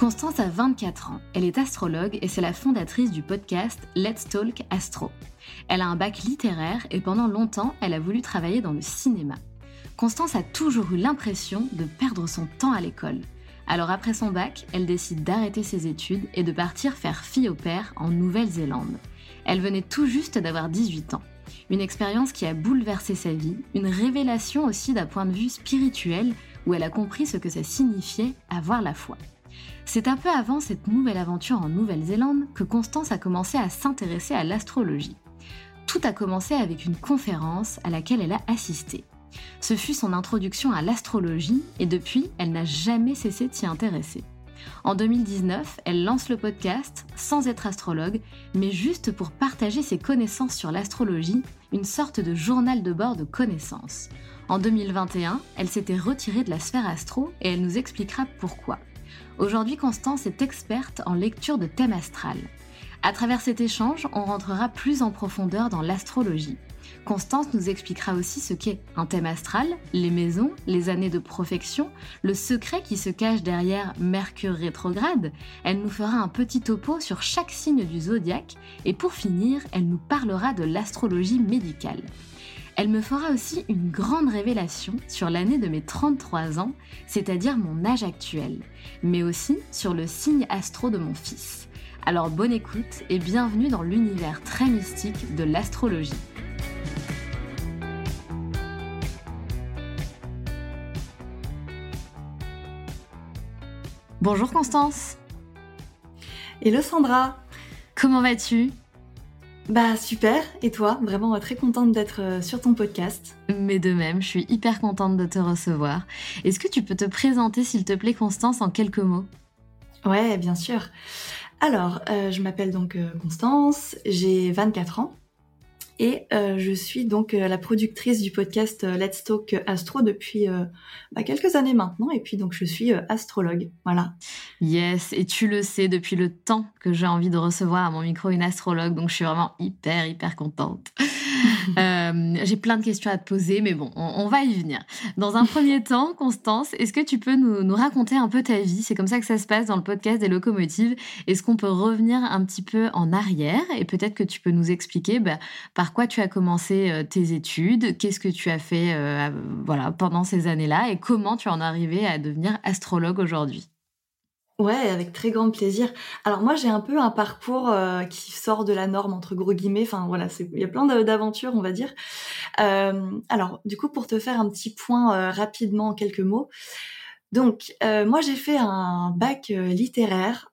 Constance a 24 ans, elle est astrologue et c'est la fondatrice du podcast Let's Talk Astro. Elle a un bac littéraire et pendant longtemps, elle a voulu travailler dans le cinéma. Constance a toujours eu l'impression de perdre son temps à l'école. Alors après son bac, elle décide d'arrêter ses études et de partir faire fille au père en Nouvelle-Zélande. Elle venait tout juste d'avoir 18 ans. Une expérience qui a bouleversé sa vie, une révélation aussi d'un point de vue spirituel où elle a compris ce que ça signifiait avoir la foi. C'est un peu avant cette nouvelle aventure en Nouvelle-Zélande que Constance a commencé à s'intéresser à l'astrologie. Tout a commencé avec une conférence à laquelle elle a assisté. Ce fut son introduction à l'astrologie et depuis, elle n'a jamais cessé de s'y intéresser. En 2019, elle lance le podcast sans être astrologue, mais juste pour partager ses connaissances sur l'astrologie, une sorte de journal de bord de connaissances. En 2021, elle s'était retirée de la sphère astro et elle nous expliquera pourquoi. Aujourd'hui, Constance est experte en lecture de thème astral. À travers cet échange, on rentrera plus en profondeur dans l'astrologie. Constance nous expliquera aussi ce qu'est un thème astral, les maisons, les années de profection, le secret qui se cache derrière Mercure rétrograde. Elle nous fera un petit topo sur chaque signe du zodiaque et pour finir, elle nous parlera de l'astrologie médicale. Elle me fera aussi une grande révélation sur l'année de mes 33 ans, c'est-à-dire mon âge actuel, mais aussi sur le signe astro de mon fils. Alors bonne écoute et bienvenue dans l'univers très mystique de l'astrologie. Bonjour Constance. Hello Sandra. Comment vas-tu? Bah super, et toi? Vraiment très contente d'être euh, sur ton podcast. Mais de même, je suis hyper contente de te recevoir. Est-ce que tu peux te présenter s'il te plaît Constance en quelques mots? Ouais, bien sûr. Alors, euh, je m'appelle donc euh, Constance, j'ai 24 ans. Et euh, je suis donc euh, la productrice du podcast euh, Let's Talk Astro depuis bah, quelques années maintenant. Et puis donc je suis astrologue. Voilà. Yes, et tu le sais depuis le temps que j'ai envie de recevoir à mon micro une astrologue. Donc je suis vraiment hyper, hyper contente. Euh, j'ai plein de questions à te poser, mais bon, on, va y venir. Dans un premier temps, Constance, est-ce que tu peux nous, raconter un peu ta vie? C'est comme ça que ça se passe dans le podcast des locomotives. Est-ce qu'on peut revenir un petit peu en arrière? Et peut-être que tu peux nous expliquer bah, par quoi tu as commencé euh, tes études, qu'est-ce que tu as fait euh, voilà, pendant ces années-là? Et comment tu en es arrivé à devenir astrologue aujourd'hui? Ouais, avec très grand plaisir. Alors moi, j'ai un peu un parcours euh, qui sort de la norme entre gros guillemets. Enfin voilà, il y a plein d'aventures, on va dire. Euh, alors du coup, pour te faire un petit point euh, rapidement en quelques mots. Donc moi, j'ai fait un bac littéraire,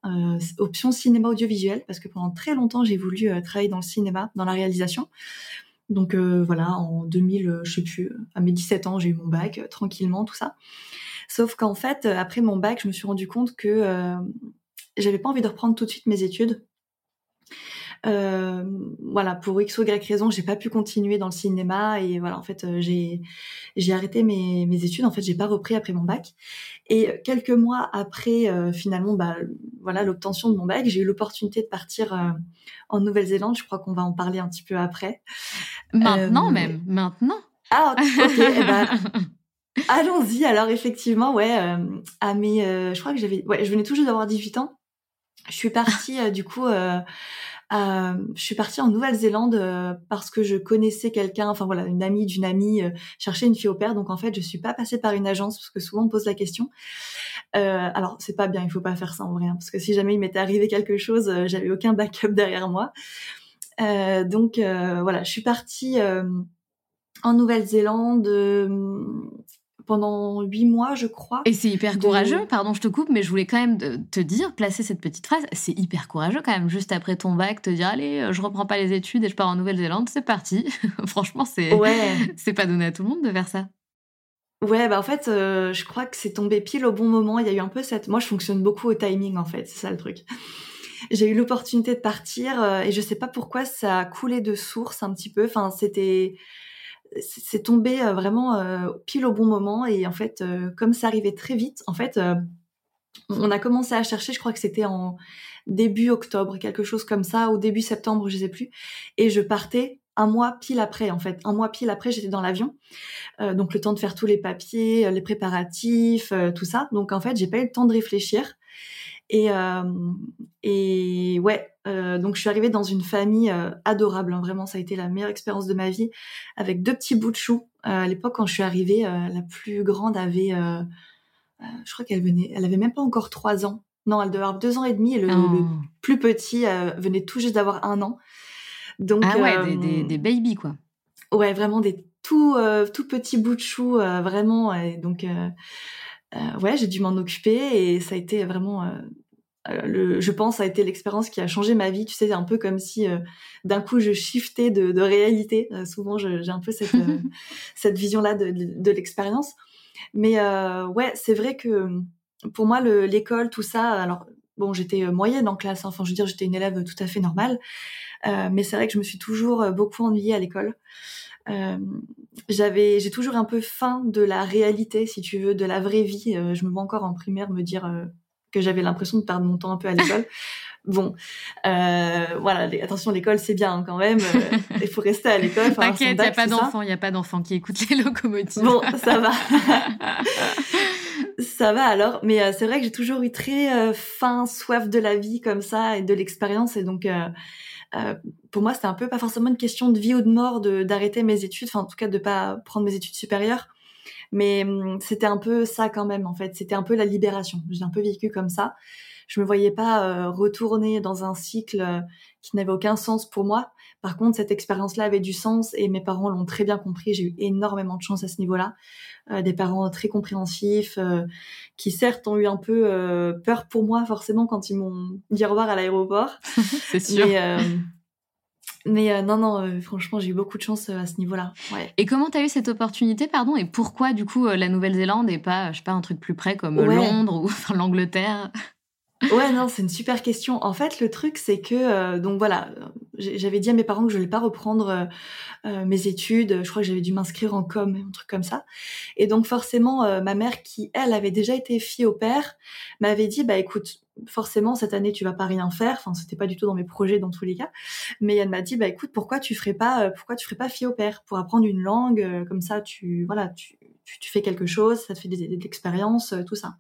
option cinéma audiovisuel, parce que pendant très longtemps, j'ai voulu travailler dans le cinéma, dans la réalisation. Donc voilà, en 2000, je sais plus, à mes 17 ans, j'ai eu mon bac tranquillement, tout ça. Sauf qu'en fait, euh, après mon bac, je me suis rendu compte que euh, j'avais pas envie de reprendre tout de suite mes études. Euh, voilà, pour X ou Y raison, j'ai pas pu continuer dans le cinéma et voilà, en fait, euh, j'ai j'ai arrêté mes, mes études. En fait, j'ai pas repris après mon bac. Et quelques mois après, euh, finalement, bah voilà, l'obtention de mon bac, j'ai eu l'opportunité de partir en Nouvelle-Zélande. Je crois qu'on va en parler un petit peu après. Maintenant même, maintenant. Ah, ok. eh ben, allons-y. Alors effectivement, ouais, à mes, je crois que j'avais, ouais, je venais tout d'avoir 18 ans. Je suis partie du coup euh, je suis partie en Nouvelle-Zélande euh, parce que je connaissais quelqu'un, enfin voilà, une amie d'une amie euh, cherchait une fille au père. Donc en fait, je suis pas passée par une agence parce que souvent on pose la question. Euh, alors c'est pas bien, il faut pas faire ça en vrai, hein, parce que si jamais il m'était arrivé quelque chose, j'avais aucun backup derrière moi. donc voilà, je suis partie en Nouvelle-Zélande pendant huit mois, je crois. Et c'est hyper courageux, pardon, je te coupe, mais je voulais quand même te dire, placer cette petite phrase, c'est hyper courageux quand même, juste après ton bac, te dire, allez, euh, je reprends pas les études et je pars en Nouvelle-Zélande, c'est parti. Franchement, c'est ouais. c'est pas donné à tout le monde de faire ça. Ouais, bah en fait, euh, je crois que c'est tombé pile au bon moment. Il y a eu un peu cette. Moi, je fonctionne beaucoup au timing, en fait, c'est ça le truc. J'ai eu l'opportunité de partir euh, et je sais pas pourquoi ça a coulé de source un petit peu. Enfin, c'était c'est tombé euh, vraiment euh, pile au bon moment et en fait euh, comme ça arrivait très vite en fait on a commencé à chercher je crois que c'était en début octobre quelque chose comme ça ou début septembre je sais plus et je partais un mois pile après en fait un mois pile après j'étais dans l'avion. Donc le temps de faire tous les papiers les préparatifs tout ça. Donc en fait j'ai pas eu le temps de réfléchir et, et ouais, euh, donc je suis arrivée dans une famille euh, adorable. Hein, vraiment, ça a été la meilleure expérience de ma vie, avec deux petits bouts de chou. à l'époque, quand je suis arrivée, la plus grande avait, je crois qu'elle venait, elle avait même pas encore trois ans. Non, elle devait avoir deux ans et demi, et le, oh. plus petit venait tout juste d'avoir un an. Donc, ah ouais, des, des, des babies quoi. Ouais, vraiment des tout tout petits bouts de chou, vraiment. Et donc euh, ouais, j'ai dû m'en occuper et ça a été vraiment euh, euh, le, je pense, a été l'expérience qui a changé ma vie. Tu sais, c'est un peu comme si d'un coup je shiftais de, de réalité. souvent, j'ai un peu cette, cette vision-là de, de, l'expérience. Mais ouais, c'est vrai que pour moi, l'école, tout ça, alors bon, j'étais moyenne en classe. Hein. enfin, je veux dire, j'étais une élève tout à fait normale. mais c'est vrai que je me suis toujours beaucoup ennuyée à l'école. Euh, j'avais, j'ai toujours un peu faim de la réalité, si tu veux, de la vraie vie. Euh, je me vois encore en primaire me dire euh, que j'avais l'impression de perdre mon temps un peu à l'école. bon, voilà, attention, l'école c'est bien hein, quand même. Il faut rester à l'école. T'inquiète, il n'y a pas d'enfants, il y a pas d'enfants qui écoutent les locomotives. Bon, ça va. ça va alors, mais c'est vrai que j'ai toujours eu très faim, soif de la vie comme ça et de l'expérience, et donc euh, pour moi, c'était un peu pas forcément une question de vie ou de mort d'arrêter mes études, enfin en tout cas de pas prendre mes études supérieures, mais hum, c'était un peu ça quand même en fait. C'était un peu la libération. J'ai un peu vécu comme ça. Je me voyais pas euh, retourner dans un cycle euh, qui n'avait aucun sens pour moi. Par contre, cette expérience-là avait du sens et mes parents l'ont très bien compris. J'ai eu énormément de chance à ce niveau-là. Euh, des parents très compréhensifs, qui certes ont eu un peu peur pour moi forcément quand ils m'ont dit au revoir à l'aéroport. C'est sûr. Mais, non, non, franchement, j'ai eu beaucoup de chance à ce niveau-là. Ouais. Et comment tu as eu cette opportunité, pardon, et pourquoi du coup la Nouvelle-Zélande et pas, je sais pas, un truc plus près comme Londres ou l'Angleterre? Ouais, non, c'est une super question. En fait, le truc, c'est que, euh, donc voilà, j'avais dit à mes parents que je voulais pas reprendre euh, euh, mes études. Je crois que j'avais dû m'inscrire en com, un truc comme ça. Et donc, forcément, ma mère, qui, elle, avait déjà été fille au père, m'avait dit, bah écoute, forcément, cette année, tu vas pas rien faire. Enfin, c'était pas du tout dans mes projets dans tous les cas. Mais elle m'a dit, bah écoute, pourquoi tu ferais pas, pourquoi tu ferais pas fille au père? Pour apprendre une langue, comme ça, tu, voilà, tu, tu, fais quelque chose, ça te fait des, des expériences, tout ça.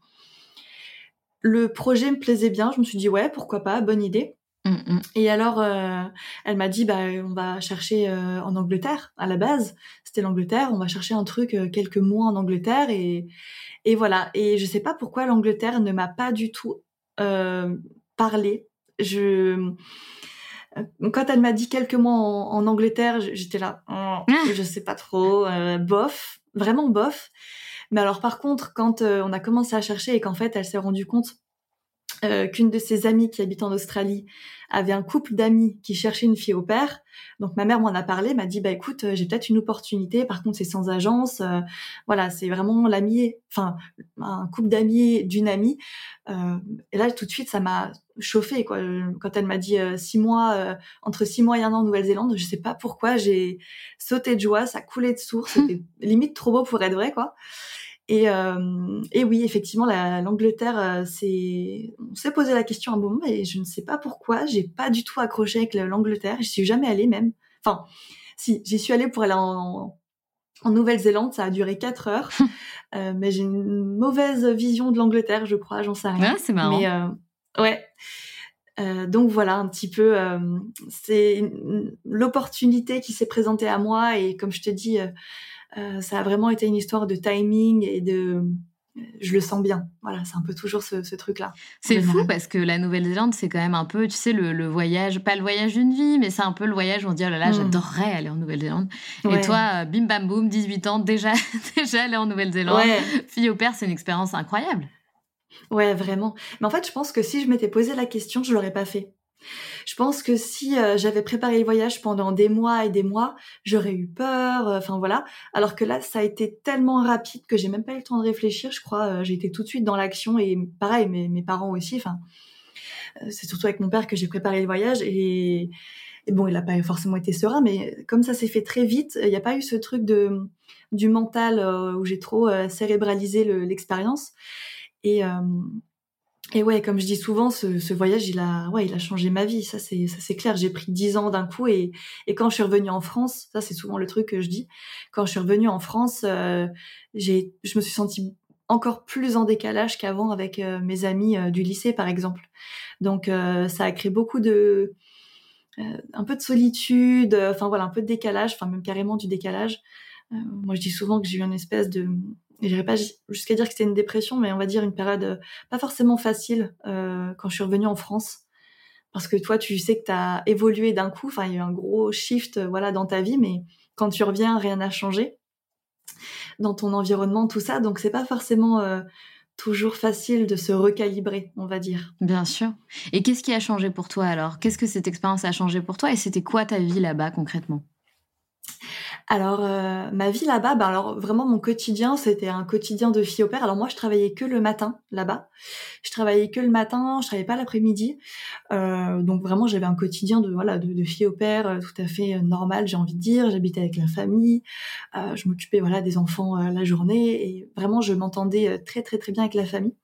Le projet me plaisait bien, je me suis dit ouais, pourquoi pas, bonne idée. Mm, mm. Et alors, euh, elle m'a dit, bah, on va chercher euh, en Angleterre à la base. C'était l'Angleterre, on va chercher un truc euh, quelques mois en Angleterre et et voilà. Et je sais pas pourquoi l'Angleterre ne m'a pas du tout parlé. Je quand elle m'a dit quelques mois en, Angleterre, j'étais là, oh, ah. je sais pas trop, bof, vraiment bof. Mais alors par contre, quand euh, on a commencé à chercher et qu'en fait elle s'est rendue compte qu'une de ses amies qui habite en Australie avait un couple d'amis qui cherchait une fille au père. Donc ma mère m'en a parlé, m'a dit bah écoute, j'ai peut-être une opportunité. Par contre, c'est sans agence. voilà, c'est vraiment l'ami, enfin un couple d'amis d'une amie. et là, tout de suite, ça m'a chauffé quoi. Quand elle m'a dit six mois, entre six mois et un an en Nouvelle-Zélande, je sais pas pourquoi, j'ai sauté de joie, ça coulait de source. C'était limite trop beau pour être vrai quoi. Et, euh, et oui, effectivement, l'Angleterre, euh, c'est, on s'est posé la question un moment, et je ne sais pas pourquoi, j'ai pas du tout accroché avec l'Angleterre. Je suis jamais allée même. Enfin, si, j'y suis allée pour aller en, en Nouvelle-Zélande, ça a duré quatre heures, euh, mais j'ai une mauvaise vision de l'Angleterre, je crois, j'en sais rien. Ouais, c'est marrant. Mais euh, ouais. Donc voilà un petit peu, c'est l'opportunité qui s'est présentée à moi et comme je te dis, ça a vraiment été une histoire de timing et de je le sens bien. Voilà, c'est un peu toujours ce, truc-là. C'est fou parce que la Nouvelle-Zélande, c'est quand même un peu, tu sais, le, voyage, pas le voyage d'une vie, mais c'est un peu le voyage où on dit, oh là là, hmm. j'adorerais aller en Nouvelle-Zélande. Et toi, euh, bim bam boum, 18 ans, déjà, déjà aller en Nouvelle-Zélande, fille au père, c'est une expérience incroyable. Ouais, vraiment. Mais en fait, je pense que si je m'étais posé la question, je l'aurais pas fait. Je pense que si euh, j'avais préparé le voyage pendant des mois et des mois, j'aurais eu peur. Euh, enfin voilà. Alors que là, ça a été tellement rapide que j'ai même pas eu le temps de réfléchir. Je crois, euh, j'ai été tout de suite dans l'action et pareil, mes, mes parents aussi. Enfin, c'est surtout avec mon père que j'ai préparé le voyage et, bon, il a pas forcément été serein, mais comme ça s'est fait très vite, il n'y a pas eu ce truc de du mental où j'ai trop cérébralisé l'expérience. Et, et ouais, comme je dis souvent, ce, ce, voyage, il a, ouais, il a changé ma vie. Ça, c'est, ça, c'est clair. J'ai pris dix ans d'un coup et, et quand je suis revenue en France, ça, c'est souvent le truc que je dis. Quand je suis revenue en France, euh, j'ai, je me suis sentie encore plus en décalage qu'avant avec euh, mes amis euh, du lycée, par exemple. Donc, ça a créé beaucoup de, un peu de solitude, enfin voilà, un peu de décalage, enfin même carrément du décalage. moi, je dis souvent que j'ai eu une espèce de, je n'irai pas jusqu'à dire que c'était une dépression, mais on va dire une période euh, pas forcément facile euh, quand je suis revenue en France. Parce que toi, tu sais que tu as évolué d'un coup, enfin, il y a eu un gros shift euh, voilà, dans ta vie, mais quand tu reviens, rien n'a changé dans ton environnement, tout ça. Donc, c'est pas forcément toujours facile de se recalibrer, on va dire. Bien sûr. Et qu'est-ce qui a changé pour toi alors? Qu'est-ce que cette expérience a changé pour toi? Et c'était quoi ta vie là-bas concrètement? Alors, euh, ma vie là-bas, bah alors vraiment mon quotidien, c'était un quotidien de fille au père. Alors moi, je travaillais que le matin là-bas. Je travaillais que le matin, je travaillais pas l'après-midi. Euh, donc vraiment, j'avais un quotidien de voilà de, fille au père euh, tout à fait normal, j'ai envie de dire. J'habitais avec la famille, je m'occupais des enfants la journée et vraiment, je m'entendais très très très bien avec la famille.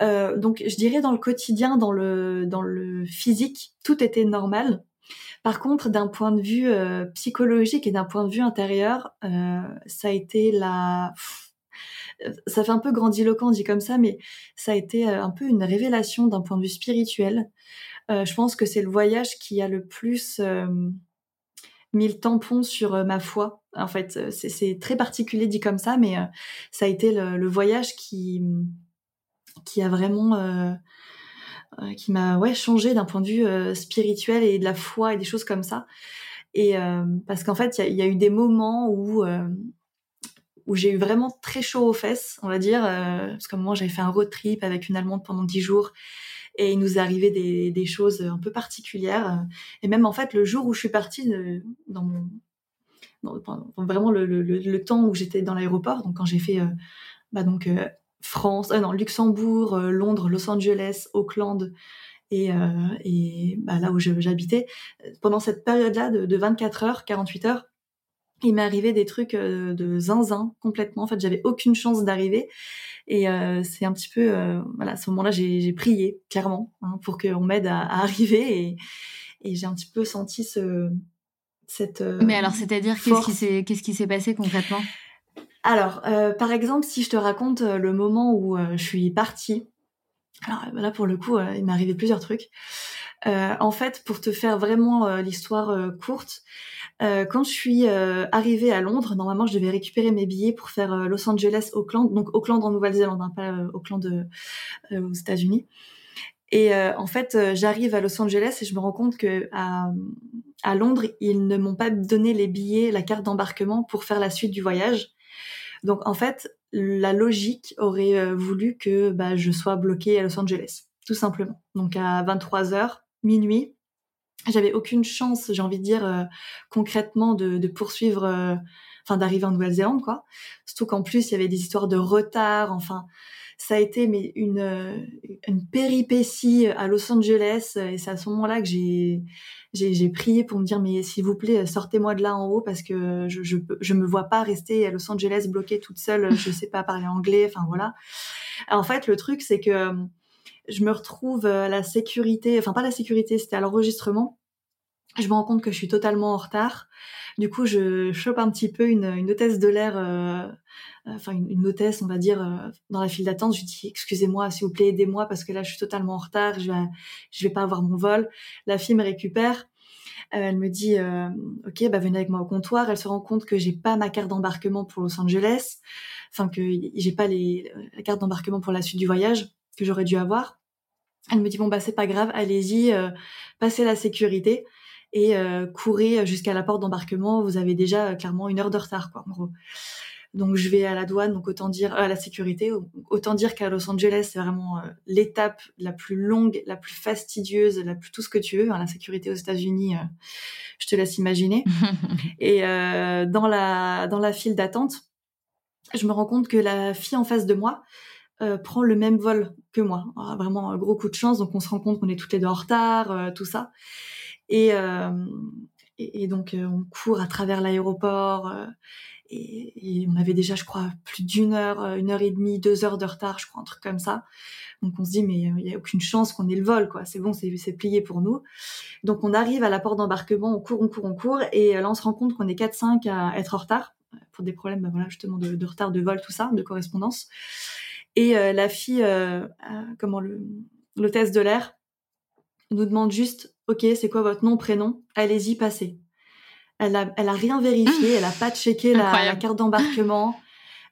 donc, je dirais dans le quotidien, dans le physique, tout était normal. Par contre, d'un point de vue euh, psychologique et d'un point de vue intérieur, euh, ça a été la... Ça fait un peu grandiloquent dit comme ça, mais ça a été euh, un peu une révélation d'un point de vue spirituel. je pense que c'est le voyage qui a le plus mis le tampon sur ma foi. En fait, c'est très particulier dit comme ça, mais ça a été le, le, voyage qui qui a vraiment euh, qui m'a ouais changé d'un point de vue euh, spirituel et de la foi et des choses comme ça. Et euh, parce qu'en fait, il y, a eu des moments où où j'ai eu vraiment très chaud aux fesses, on va dire, parce qu'à un moment j'avais fait un road trip avec une Allemande pendant dix jours et il nous arrivait des, des choses un peu particulières. Et même en fait, le jour où je suis partie dans vraiment le, le, le, temps où j'étais dans l'aéroport, donc quand j'ai fait bah donc France, euh, non, Luxembourg, euh, Londres, Los Angeles, Auckland et, euh, et bah, là où j'habitais. Pendant cette période-là de, de, 24 heures, 48 heures, il m'est arrivé des trucs de zinzin complètement. En fait, j'avais aucune chance d'arriver. Et c'est un petit peu, voilà, à ce moment-là, j'ai prié clairement hein, pour qu'on m'aide à, à, arriver. Et, et j'ai un petit peu senti ce, cette. Mais alors, c'est-à-dire qu'est-ce qui s'est qu'est-ce qui s'est passé concrètement? Alors, euh, par exemple, si je te raconte euh, le moment où euh, je suis partie, alors là pour le coup, il m'est arrivé plusieurs trucs. en fait, pour te faire vraiment l'histoire courte, quand je suis arrivée à Londres, normalement je devais récupérer mes billets pour faire Los Angeles, Auckland, donc Auckland en Nouvelle-Zélande, hein, pas Auckland aux États-Unis. Et en fait, j'arrive à Los Angeles et je me rends compte que à, à Londres, ils ne m'ont pas donné les billets, la carte d'embarquement pour faire la suite du voyage. Donc en fait, la logique aurait euh, voulu que bah, je sois bloquée à Los Angeles. tout simplement. Donc à 23 h minuit, j'avais aucune chance, j'ai envie de dire euh, concrètement, de, poursuivre, euh, enfin d'arriver en Nouvelle-Zélande, quoi. Surtout qu'en plus il y avait des histoires de retard, enfin ça a été mais une euh, une péripétie à Los Angeles et c'est à ce moment-là que j'ai j'ai prié pour me dire mais s'il vous plaît sortez-moi de là en haut parce que je je me vois pas rester à Los Angeles bloquée toute seule, je sais pas parler anglais, enfin voilà. en fait le truc c'est que je me retrouve à la sécurité, enfin pas la sécurité, c'était à l'enregistrement. Je me rends compte que je suis totalement en retard. Du coup, je chope un petit peu une, une hôtesse de l'air, euh, enfin une, une, hôtesse, on va dire, euh, dans la file d'attente. Je lui dis excusez-moi, s'il vous plaît, aidez-moi parce que là, je suis totalement en retard. Je vais, je vais pas avoir mon vol. La fille me récupère. Euh, elle me dit ok, bah venez avec moi au comptoir. Elle se rend compte que j'ai pas ma carte d'embarquement pour Los Angeles, enfin que j'ai pas les, la carte d'embarquement pour la suite du voyage que j'aurais dû avoir. Elle me dit bon bah c'est pas grave, allez-y, euh, passez la sécurité et euh, courez jusqu'à la porte d'embarquement. Vous avez déjà euh, clairement une heure de retard quoi. En gros. Donc je vais à la douane, donc autant dire à la sécurité, autant dire qu'à Los Angeles c'est vraiment l'étape la plus longue, la plus fastidieuse, la plus tout ce que tu veux. Hein, la sécurité aux États-Unis, je te laisse imaginer. et dans la dans la file d'attente, je me rends compte que la fille en face de moi, euh, prend le même vol que moi. Ah, vraiment un gros coup de chance. Donc on se rend compte qu'on est toutes les deux en retard, euh, tout ça. Et, euh, et, donc on court à travers l'aéroport. Et, on avait déjà, je crois, plus d'une heure, une heure et demie, deux heures de retard, je crois, un truc comme ça. Donc on se dit mais il n'y a aucune chance qu'on ait le vol, quoi. C'est bon, c'est plié pour nous. Donc on arrive à la porte d'embarquement, on court, on court, on court, et là on se rend compte qu'on est 4-5 à être en retard pour des problèmes, bah, voilà, justement de, retard de vol, tout ça, de correspondance. Et euh, la fille, euh, comment l'hôtesse de l'air, nous demande juste, ok, c'est quoi votre nom, prénom? Allez-y, passez. Elle a, elle a rien vérifié, elle a pas checké la, la, carte d'embarquement,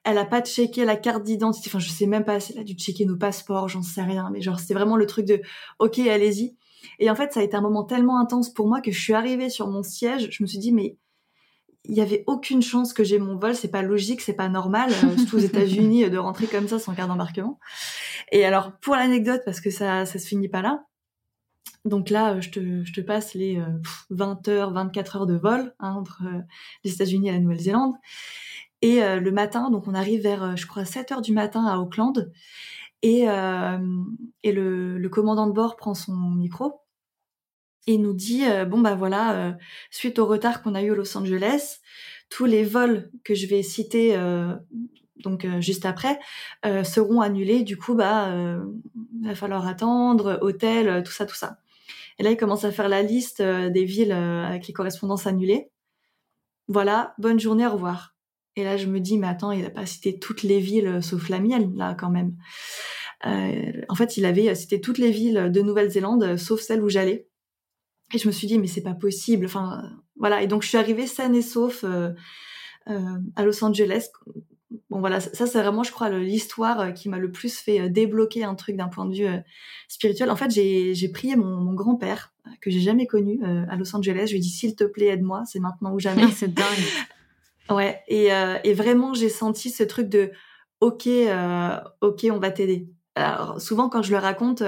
elle a pas checké la carte d'identité. Enfin, je sais même pas, elle a dû checker nos passeports, j'en sais rien. Mais genre, c'était vraiment le truc de, ok, allez-y. Et en fait, ça a été un moment tellement intense pour moi que je suis arrivée sur mon siège, je me suis dit, mais il y avait aucune chance que j'ai mon vol, c'est pas logique, c'est pas normal, euh, surtout aux États-Unis, de rentrer comme ça sans carte d'embarquement. Et alors, pour l'anecdote, parce que ça, ça se finit pas là, donc là, je te, je te passe les 20 euh, heures, 24 heures de vol hein, entre euh, les États-Unis et la Nouvelle-Zélande. Et le matin, donc on arrive vers, je crois, 7 heures du matin à Auckland. Et, et le, le commandant de bord prend son micro et nous dit euh, bon bah voilà euh, suite au retard qu'on a eu à Los Angeles tous les vols que je vais citer euh, donc juste après seront annulés du coup bah va falloir attendre hôtel tout ça tout ça et là il commence à faire la liste des villes avec les correspondances annulées voilà bonne journée au revoir et là je me dis mais attends il a pas cité toutes les villes sauf la mienne là quand même en fait il avait cité toutes les villes de Nouvelle-Zélande sauf celle où j'allais et je me suis dit, mais c'est pas possible. Enfin, voilà. Et donc, je suis arrivée saine et sauf euh, euh, à Los Angeles. Bon, voilà, ça, c'est vraiment, je crois, l'histoire euh, qui m'a le plus fait débloquer un truc d'un point de vue spirituel. En fait, j'ai prié mon, mon grand-père, que j'ai jamais connu, à Los Angeles. Je lui ai dit, s'il te plaît, aide-moi, c'est maintenant ou jamais. c'est dingue. Ouais, et, et vraiment, j'ai senti ce truc de, ok, ok, on va t'aider. Alors, souvent, quand je le raconte,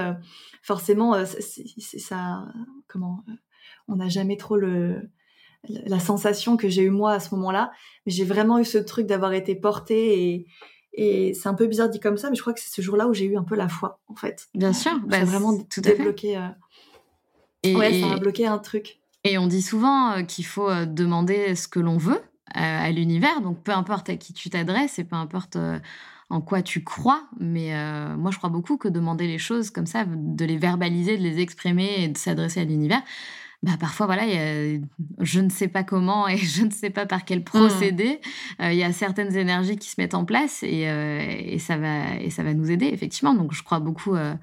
forcément, euh, c'est ça. Comment euh, On n'a jamais trop le la sensation que j'ai eu moi à ce moment-là, mais j'ai vraiment eu ce truc d'avoir été portée et, et c'est un peu bizarre dit comme ça, mais je crois que c'est ce jour-là où j'ai eu un peu la foi, en fait. Bien sûr, bah, vraiment tout débloqué. Euh... Et, ouais, ça a bloqué un truc. Et on dit souvent euh, qu'il faut demander ce que l'on veut à l'univers, donc peu importe à qui tu t'adresses et peu importe en quoi tu crois, mais euh, moi je crois beaucoup que demander les choses comme ça, de les verbaliser, de les exprimer et de s'adresser à l'univers, bah parfois voilà, je ne sais pas comment et je ne sais pas par quel procédé, mmh. euh, il y a certaines énergies qui se mettent en place et, euh, et, ça va et ça va nous aider effectivement. Donc je crois beaucoup euh,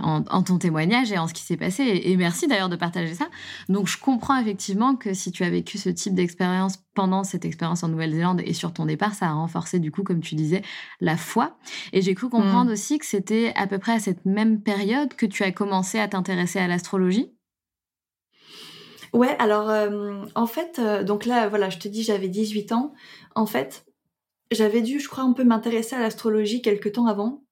en, ton témoignage et en ce qui s'est passé. Et, merci d'ailleurs de partager ça. Donc je comprends effectivement que si tu as vécu ce type d'expérience pendant cette expérience en Nouvelle-Zélande et sur ton départ, ça a renforcé du coup, comme tu disais, la foi. Et j'ai cru comprendre mm. aussi que c'était à peu près à cette même période que tu as commencé à t'intéresser à l'astrologie. Ouais, alors euh, en fait, euh, donc là, voilà, je te dis, j'avais 18 ans. En fait, j'avais dû, je crois, un peu m'intéresser à l'astrologie quelques temps avant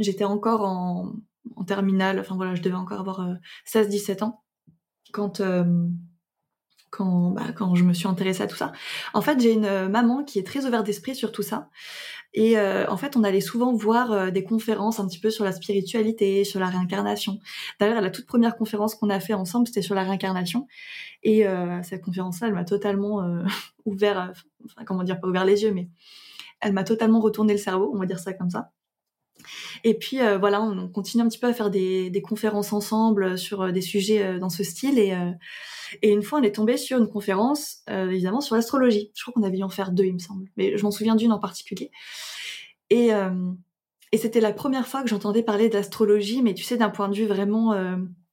j'étais encore en, en terminale. Enfin voilà, je devais encore avoir 16-17 ans quand quand, bah, quand je me suis intéressée à tout ça. En fait, j'ai une maman qui est très ouverte d'esprit sur tout ça. Et en fait, on allait souvent voir des conférences un petit peu sur la spiritualité, sur la réincarnation. D'ailleurs, la toute première conférence qu'on a fait ensemble, c'était sur la réincarnation. Et cette conférence-là, elle m'a totalement ouvert, enfin, comment dire, pas ouvert les yeux, mais elle m'a totalement retourné le cerveau, on va dire ça comme ça. Et puis euh, voilà, on continue un petit peu à faire des, conférences ensemble sur euh, des sujets euh, dans ce style. Et, une fois, on est tombé sur une conférence, évidemment, sur l'astrologie. Je crois qu'on avait dû en faire deux, il me semble. Mais je m'en souviens d'une en particulier. Et, et c'était la première fois que j'entendais parler d'astrologie, mais tu sais, d'un point de vue vraiment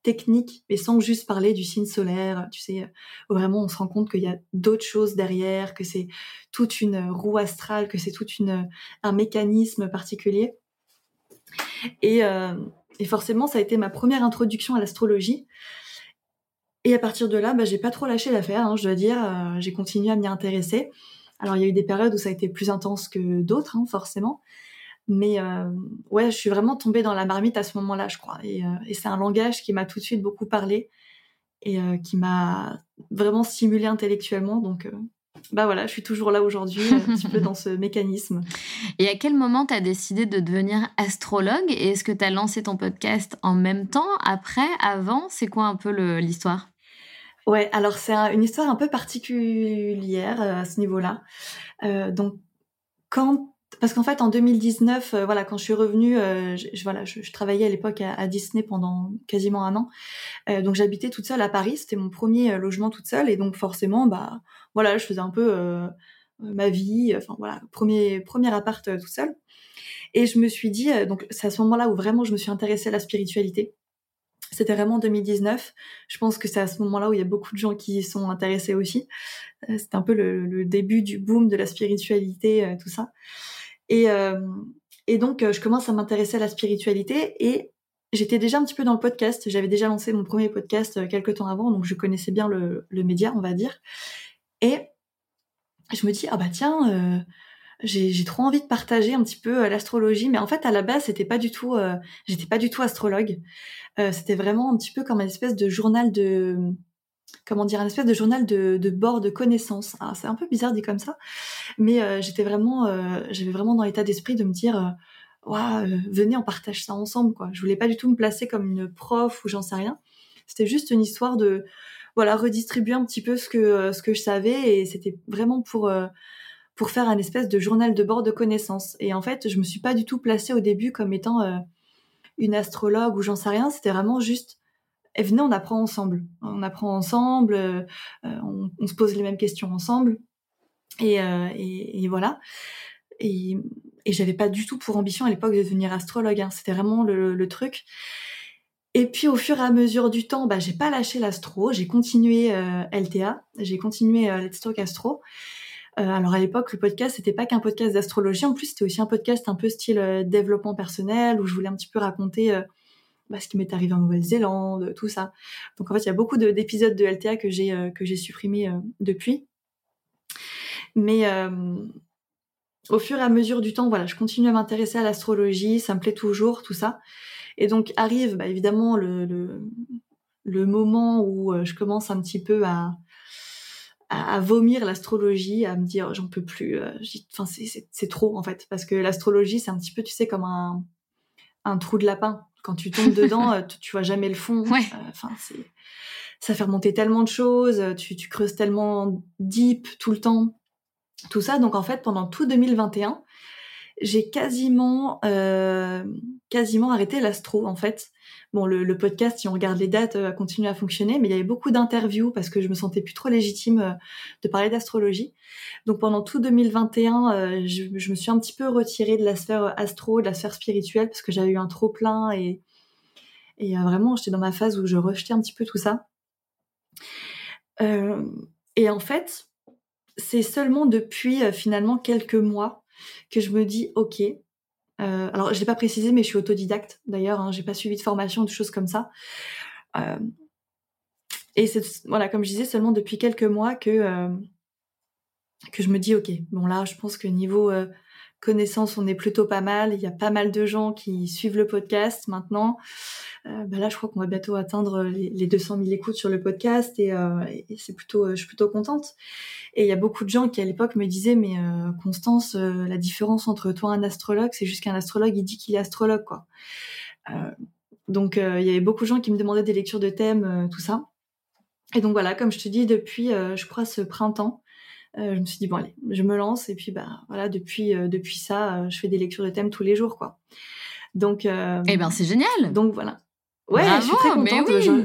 technique, mais sans juste parler du signe solaire, tu sais, vraiment on se rend compte qu'il y a d'autres choses derrière, que c'est toute une roue astrale, que c'est tout un mécanisme particulier. Et, euh, et, forcément, ça a été ma première introduction à l'astrologie. Et à partir de là, bah, j'ai pas trop lâché l'affaire, hein, je dois dire. Euh, j'ai continué à m'y intéresser. Alors, il y a eu des périodes où ça a été plus intense que d'autres, hein, forcément. Mais euh, ouais, je suis vraiment tombée dans la marmite à ce moment-là, je crois. Et, et c'est un langage qui m'a tout de suite beaucoup parlé et qui m'a vraiment stimulée intellectuellement. Donc, bah voilà, je suis toujours là aujourd'hui, un petit peu dans ce mécanisme. Et à quel moment tu as décidé de devenir astrologue Et est-ce que tu as lancé ton podcast en même temps, après, avant? C'est quoi un peu l'histoire? Ouais, alors c'est une histoire un peu particulière à ce niveau-là. Euh, donc, quand parce qu'en fait en 2019 euh, voilà quand je suis revenue euh, je, voilà je, travaillais à l'époque à, Disney pendant quasiment un an euh, donc j'habitais toute seule à Paris c'était mon premier logement toute seule et donc forcément bah voilà je faisais un peu ma vie enfin voilà premier premier appart toute seule et je me suis dit donc c'est à ce moment-là où vraiment je me suis intéressée à la spiritualité c'était vraiment en 2019. Je pense que c'est à ce moment-là où il y a beaucoup de gens qui y sont intéressés aussi. C'était un peu le, le, début du boom de la spiritualité, tout ça. Et, euh, et donc, euh, je commence à m'intéresser à la spiritualité et j'étais déjà un petit peu dans le podcast. J'avais déjà lancé mon premier podcast euh, quelques temps avant, donc je connaissais bien le, média, on va dire. Et je me dis, ah bah tiens, j'ai trop envie de partager un petit peu l'astrologie, mais en fait à la base c'était pas du tout, j'étais pas du tout astrologue. C'était vraiment un petit peu comme une espèce de journal de, comment dire, un espèce de journal de, de bord de connaissances. Ah, c'est un peu bizarre dit comme ça, mais euh, j'étais vraiment, euh, j'avais vraiment dans l'état d'esprit de me dire, euh, venez, on partage ça ensemble, quoi. Je voulais pas du tout me placer comme une prof ou j'en sais rien. C'était juste une histoire de, voilà, redistribuer un petit peu ce que ce que je savais et c'était vraiment pour pour faire un espèce de journal de bord de connaissances. Et en fait, je me suis pas du tout placée au début comme étant une astrologue ou j'en sais rien. C'était vraiment juste et venez, on apprend ensemble. On apprend ensemble, euh, euh, on, se pose les mêmes questions ensemble. Et, euh, et voilà. Et, et j'avais pas du tout pour ambition à l'époque de devenir astrologue. Hein. C'était vraiment le, le, truc. Et puis au fur et à mesure du temps, bah, j'ai pas lâché l'astro. J'ai continué euh, LTA, j'ai continué euh, Let's Talk Astro. Euh, alors à l'époque, le podcast c'était pas qu'un podcast d'astrologie. En plus, c'était aussi un podcast un peu style développement personnel où je voulais un petit peu raconter bah, ce qui m'est arrivé en Nouvelle-Zélande, tout ça. Donc en fait, il y a beaucoup d'épisodes de, LTA que j'ai euh, que j'ai supprimés euh, depuis. Mais euh, au fur et à mesure du temps, voilà, je continue à m'intéresser à l'astrologie, ça me plaît toujours, tout ça. Et donc arrive bah, évidemment le, moment où je commence un petit peu à, vomir l'astrologie, à me dire j'en peux plus. Enfin, c'est trop en fait, parce que l'astrologie, c'est un petit peu, tu sais, comme un trou de lapin quand tu tombes dedans, euh, tu vois jamais le fond. Ouais. Euh, enfin, c'est ça fait remonter tellement de choses, euh, tu, tu creuses tellement deep tout le temps, tout ça. Donc en fait, pendant tout 2021, j'ai quasiment euh, quasiment arrêté l'astro en fait. Bon, le, podcast, si on regarde les dates, a continué à fonctionner, mais il y avait beaucoup d'interviews parce que je me sentais plus trop légitime de parler d'astrologie. Donc pendant tout 2021, euh, je, me suis un petit peu retirée de la sphère astro, de la sphère spirituelle parce que j'avais eu un trop plein et et euh, vraiment j'étais dans ma phase où je rejetais un petit peu tout ça. Euh, et en fait, c'est seulement depuis finalement quelques mois que je me dis ok. Euh, alors je l'ai pas précisé, mais je suis autodidacte d'ailleurs. Hein, j'ai pas suivi de formation, de choses comme ça. Euh, et c'est voilà, comme je disais, seulement depuis quelques mois que euh, que je me dis ok. Bon là, je pense que niveau connaissance, on est plutôt pas mal. Il y a pas mal de gens qui suivent le podcast maintenant. Euh, bah là, je crois qu'on va bientôt atteindre les, 200 000 écoutes sur le podcast et, euh, c'est plutôt, je suis plutôt contente. Et il y a beaucoup de gens qui à l'époque me disaient, mais Constance, la différence entre toi et un astrologue, c'est juste qu'un astrologue, il dit qu'il est astrologue, quoi. donc il y avait beaucoup de gens qui me demandaient des lectures de thèmes, tout ça. Et donc voilà, comme je te dis, depuis, je crois, ce printemps, euh, je me suis dit bon allez, je me lance et puis bah voilà depuis euh, depuis ça, euh, je fais des lectures de thèmes tous les jours quoi. Donc eh ben c'est génial. Donc voilà. Ouais, je suis très contente. Oui.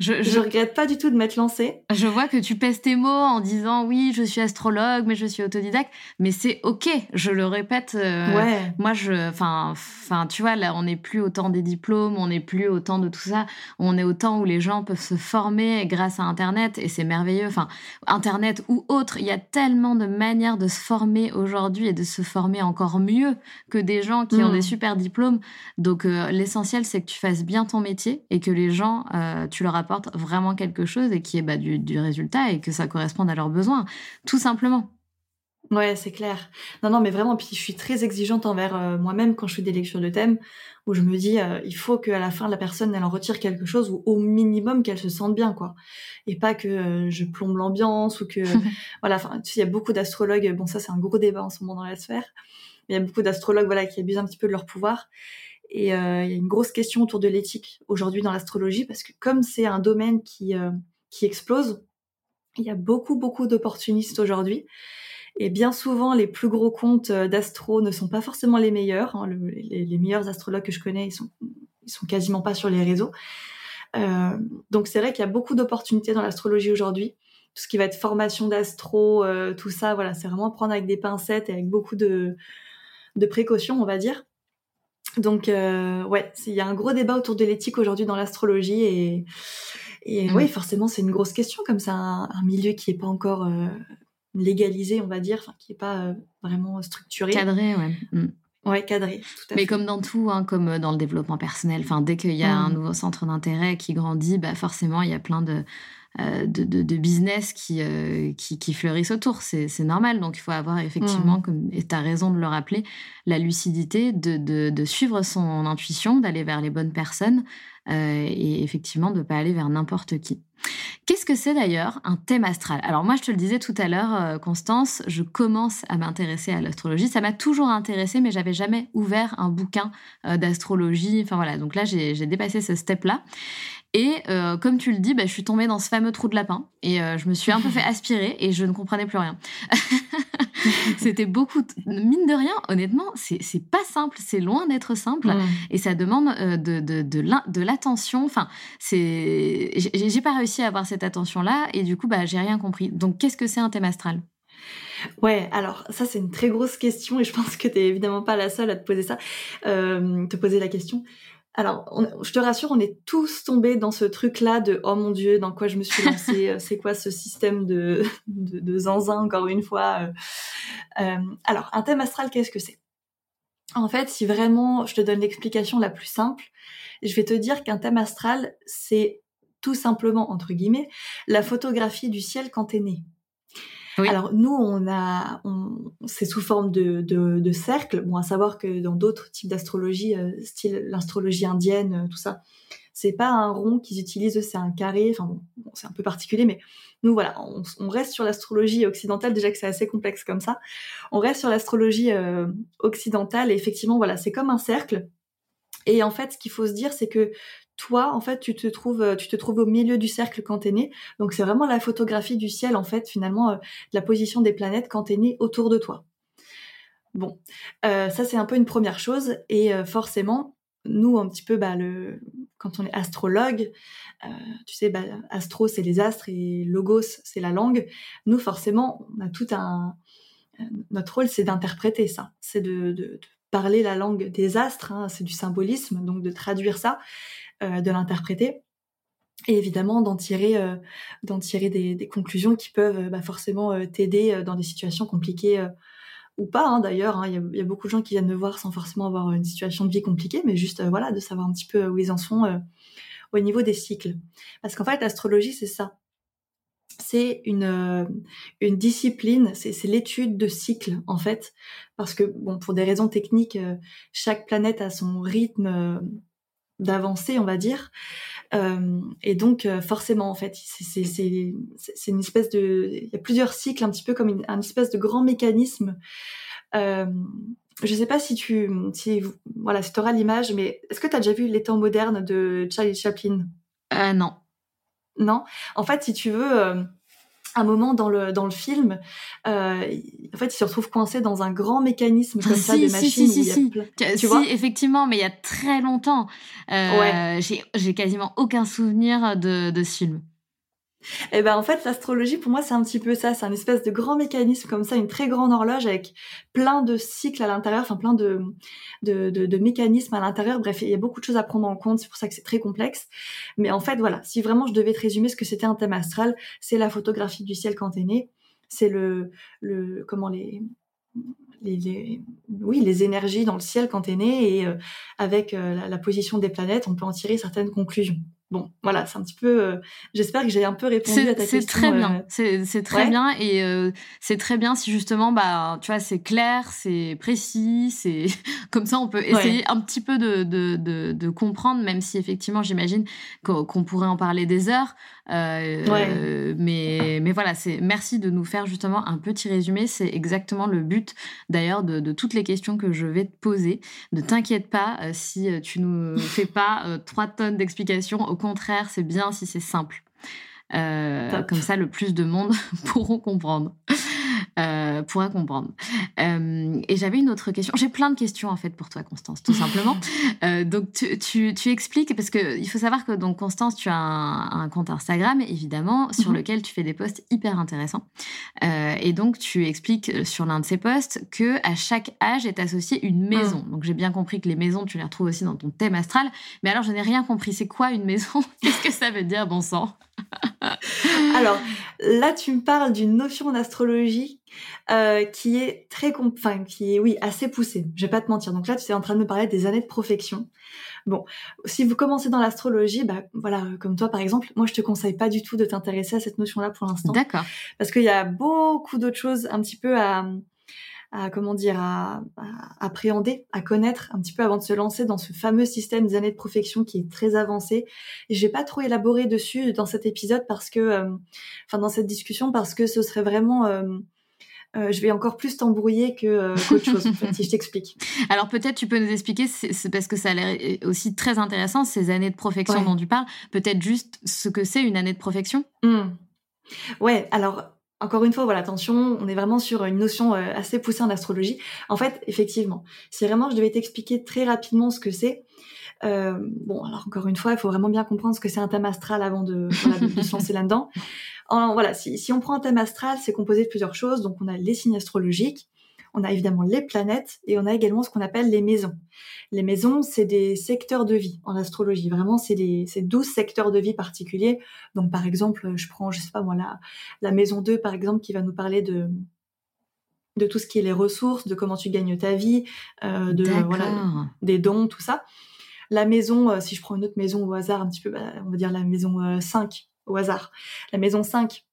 Je, je, regrette pas du tout de m'être lancée. Je vois que tu pèses tes mots en disant oui, je suis astrologue, mais je suis autodidacte. Mais c'est ok. Je le répète. Euh, ouais. Moi, je, enfin, enfin, tu vois, là, on n'est plus au temps des diplômes, on n'est plus au temps de tout ça. On est au temps où les gens peuvent se former grâce à Internet et c'est merveilleux. Enfin, Internet ou autre, il y a tellement de manières de se former aujourd'hui et de se former encore mieux que des gens qui ont des mm. super diplômes. Donc, euh, l'essentiel, c'est que tu fasses bien ton métier et que les gens, euh, tu leur apportes vraiment quelque chose et qui est bah, du, résultat et que ça corresponde à leurs besoins, tout simplement. Ouais, c'est clair. Non, non, mais vraiment, puis je suis très exigeante envers euh, moi-même quand je fais des lectures de thèmes, où je me dis, euh, il faut qu'à la fin, la personne, elle en retire quelque chose, ou au minimum qu'elle se sente bien, quoi. Et pas que euh, je plombe l'ambiance, ou que... voilà, enfin, tu sais, il y a beaucoup d'astrologues, bon, ça, c'est un gros débat en ce moment dans la sphère, mais il y a beaucoup d'astrologues, voilà, qui abusent un petit peu de leur pouvoir. Et euh, il y a une grosse question autour de l'éthique aujourd'hui dans l'astrologie parce que comme c'est un domaine qui, euh, qui explose, il y a beaucoup, beaucoup d'opportunistes aujourd'hui. Et bien souvent, les plus gros comptes euh, d'astro ne sont pas forcément les meilleurs. Hein. les, meilleurs astrologues que je connais, ils sont, ils sont quasiment pas sur les réseaux. Donc c'est vrai qu'il y a beaucoup d'opportunités dans l'astrologie aujourd'hui. Tout ce qui va être formation d'astro, tout ça, voilà, c'est vraiment prendre avec des pincettes et avec beaucoup de, de précautions, on va dire. Donc, euh, ouais, il y a un gros débat autour de l'éthique aujourd'hui dans l'astrologie et, et mm. oui, forcément, c'est une grosse question comme ça, un, milieu qui n'est pas encore euh, légalisé, on va dire, enfin, qui n'est pas euh, vraiment structuré. Cadré, ouais. Mm. Ouais, cadré. Tout à Mais comme dans tout, hein, comme dans le développement personnel, enfin, dès qu'il y a un mm. nouveau centre d'intérêt qui grandit, bah forcément, il y a plein de euh, de, de, business qui, euh, qui, qui, fleurissent autour. C'est normal. Donc, il faut avoir effectivement, mmh. comme, et tu as raison de le rappeler, la lucidité de, de suivre son intuition, d'aller vers les bonnes personnes euh, et effectivement de ne pas aller vers n'importe qui. Qu'est-ce que c'est d'ailleurs un thème astral? Alors moi, je te le disais tout à l'heure, Constance, je commence à m'intéresser à l'astrologie. Ça m'a toujours intéressé, mais j'avais jamais ouvert un bouquin d'astrologie. Enfin voilà, donc là, j'ai dépassé ce step-là. Et euh, comme tu le dis, bah, je suis tombée dans ce fameux trou de lapin et euh, je me suis un peu fait aspirer et je ne comprenais plus rien. C'était beaucoup, mine de rien, honnêtement, c'est pas simple, c'est loin d'être simple et ça demande euh, de, de, de l'attention. Enfin, c'est, j'ai pas réussi à avoir cette attention-là et du coup, bah, j'ai rien compris. Donc, qu'est-ce que c'est un thème astral? Ouais, alors ça c'est une très grosse question et je pense que tu n'es évidemment pas la seule à te poser ça, te poser la question. Alors, je te rassure, on est tous tombés dans ce truc-là de oh mon dieu, dans quoi je me suis lancée, euh, c'est quoi ce système de, de, zinzin encore une fois. Euh. Euh, alors, un thème astral, qu'est-ce que c'est? En fait, si vraiment je te donne l'explication la plus simple, je vais te dire qu'un thème astral, c'est tout simplement entre guillemets la photographie du ciel quand t'es né. Alors nous, on a, c'est sous forme de, de, cercle. Bon, à savoir que dans d'autres types d'astrologie, euh, style l'astrologie indienne, euh, tout ça, c'est pas un rond qu'ils utilisent, c'est un carré. Enfin bon, c'est un peu particulier, mais nous voilà, on, reste sur l'astrologie occidentale. Déjà que c'est assez complexe comme ça, on reste sur l'astrologie euh, occidentale. Effectivement, voilà, c'est comme un cercle. Et en fait, ce qu'il faut se dire, c'est que toi, en fait, tu te trouves, euh, tu te trouves au milieu du cercle quand t'es né. Donc c'est vraiment la photographie du ciel, en fait, finalement, euh, la position des planètes quand t'es né autour de toi. Bon, euh, ça c'est un peu une première chose. Et forcément, nous, un petit peu, bah, le, quand on est astrologue, tu sais, bah, astro c'est les astres et logos c'est la langue. Nous, forcément, on a tout un, notre rôle, c'est d'interpréter ça, c'est de, parler la langue des astres, hein. c'est du symbolisme, donc de traduire ça de l'interpréter et évidemment d'en tirer, euh, tirer des, conclusions qui peuvent euh, bah, forcément t'aider dans des situations compliquées ou pas hein, d'ailleurs. Hein. Il y, a beaucoup de gens qui viennent me voir sans forcément avoir une situation de vie compliquée, mais juste voilà de savoir un petit peu où ils en sont au niveau des cycles. Parce qu'en fait, l'astrologie c'est ça. c'est une, une discipline, c'est l'étude de cycles en fait, parce que bon, pour des raisons techniques, chaque planète a son rythme d'avancée, on va dire. Euh, et donc, euh, forcément, en fait, c'est une espèce de... Il y a plusieurs cycles, un petit peu comme une, un espèce de grand mécanisme. Euh, je sais pas si tu... Si, voilà, si tu auras l'image, mais est-ce que tu as déjà vu Les temps modernes de Charlie Chaplin? Euh, Non. Non? En fait, si tu veux un moment dans le dans le film, euh, en fait, il se retrouve coincé dans un grand mécanisme comme ça de machines. Si, si, tu vois effectivement, mais il y a très longtemps. Euh, ouais. J'ai quasiment aucun souvenir de, de ce film. Eh ben en fait l'astrologie pour moi c'est un petit peu ça, c'est un espèce de grand mécanisme comme ça, une très grande horloge avec plein de cycles à l'intérieur, enfin plein de, de, de, mécanismes à l'intérieur. Bref, il y a beaucoup de choses à prendre en compte, c'est pour ça que c'est très complexe. Mais en fait voilà, si vraiment je devais te résumer ce que c'était un thème astral, c'est la photographie du ciel quand t'es né, c'est le le comment les les, oui, les énergies dans le ciel quand t'es né et euh, avec euh, la, position des planètes, on peut en tirer certaines conclusions. Bon, voilà, c'est un petit peu. Euh, j'espère que j'ai un peu répondu à ta question. C'est très bien, c'est très bien et c'est très bien si justement, bah, tu vois, c'est clair, c'est précis, c'est comme ça, on peut essayer un petit peu de, de, de, de, comprendre, même si effectivement, j'imagine qu'on pourrait en parler des heures. Euh, mais, mais voilà, c'est merci de nous faire justement un petit résumé. C'est exactement le but d'ailleurs de, de, toutes les questions que je vais te poser. Ne t'inquiète pas euh, si euh, tu nous fais pas trois tonnes d'explications. Au contraire, c'est bien si c'est simple. comme ça, le plus de monde pourront comprendre euh, comprendre. Euh, et j'avais une autre question. J'ai plein de questions en fait pour toi, Constance, tout simplement. euh, donc tu, tu, tu, expliques parce que il faut savoir que donc Constance, tu as un, un compte Instagram évidemment sur mhm. lequel tu fais des posts hyper intéressants. Euh, et donc tu expliques sur l'un de ces posts que à chaque âge est associée une maison. Donc j'ai bien compris que les maisons, tu les retrouves aussi dans ton thème astral. Mais alors je n'ai rien compris. C'est quoi une maison? Qu'est-ce que ça veut dire, bon sang Alors là, tu me parles d'une notion d'astrologie euh, qui est très, enfin qui est oui assez poussée. Je vais pas te mentir. Donc là, tu es en train de me parler des années de profection. Bon, si vous commencez dans l'astrologie, bah voilà, comme toi par exemple, moi je te conseille pas du tout de t'intéresser à cette notion-là pour l'instant. D'accord. Parce qu'il y a beaucoup d'autres choses un petit peu à à comment dire à, appréhender, à connaître un petit peu avant de se lancer dans ce fameux système des années de profection qui est très avancé. Et je vais pas trop élaborer dessus dans cet épisode parce que, euh, enfin dans cette discussion parce que ce serait vraiment euh, euh, je vais encore plus t'embrouiller que qu'autre chose en fait, si je t'explique. Alors peut-être tu peux nous expliquer, c'est parce que ça a l'air aussi très intéressant ces années de profection dont tu parles. Peut-être juste ce que c'est une année de profection. Mmh. Ouais, alors encore une fois, voilà, attention, on est vraiment sur une notion euh, assez poussée en astrologie. En fait, effectivement, si vraiment je devais t'expliquer très rapidement ce que c'est, euh, bon, alors encore une fois, il faut vraiment bien comprendre ce que c'est un thème astral avant de, de, se lancer là-dedans. Voilà, si, si on prend un thème astral, c'est composé de plusieurs choses. Donc, on a les signes astrologiques, on a évidemment les planètes et on a également ce qu'on appelle les maisons. Les maisons, c'est des secteurs de vie en astrologie. Vraiment, c'est des, c'est 12 secteurs de vie particuliers. Donc, par exemple, je prends, je sais pas moi, la, la maison 2, par exemple, qui va nous parler de, de tout ce qui est les ressources, de comment tu gagnes ta vie, euh, de, voilà, des dons, tout ça. La maison, euh, si je prends une autre maison au hasard, un petit peu, bah, on va dire la maison 5 euh, au hasard. La maison 5,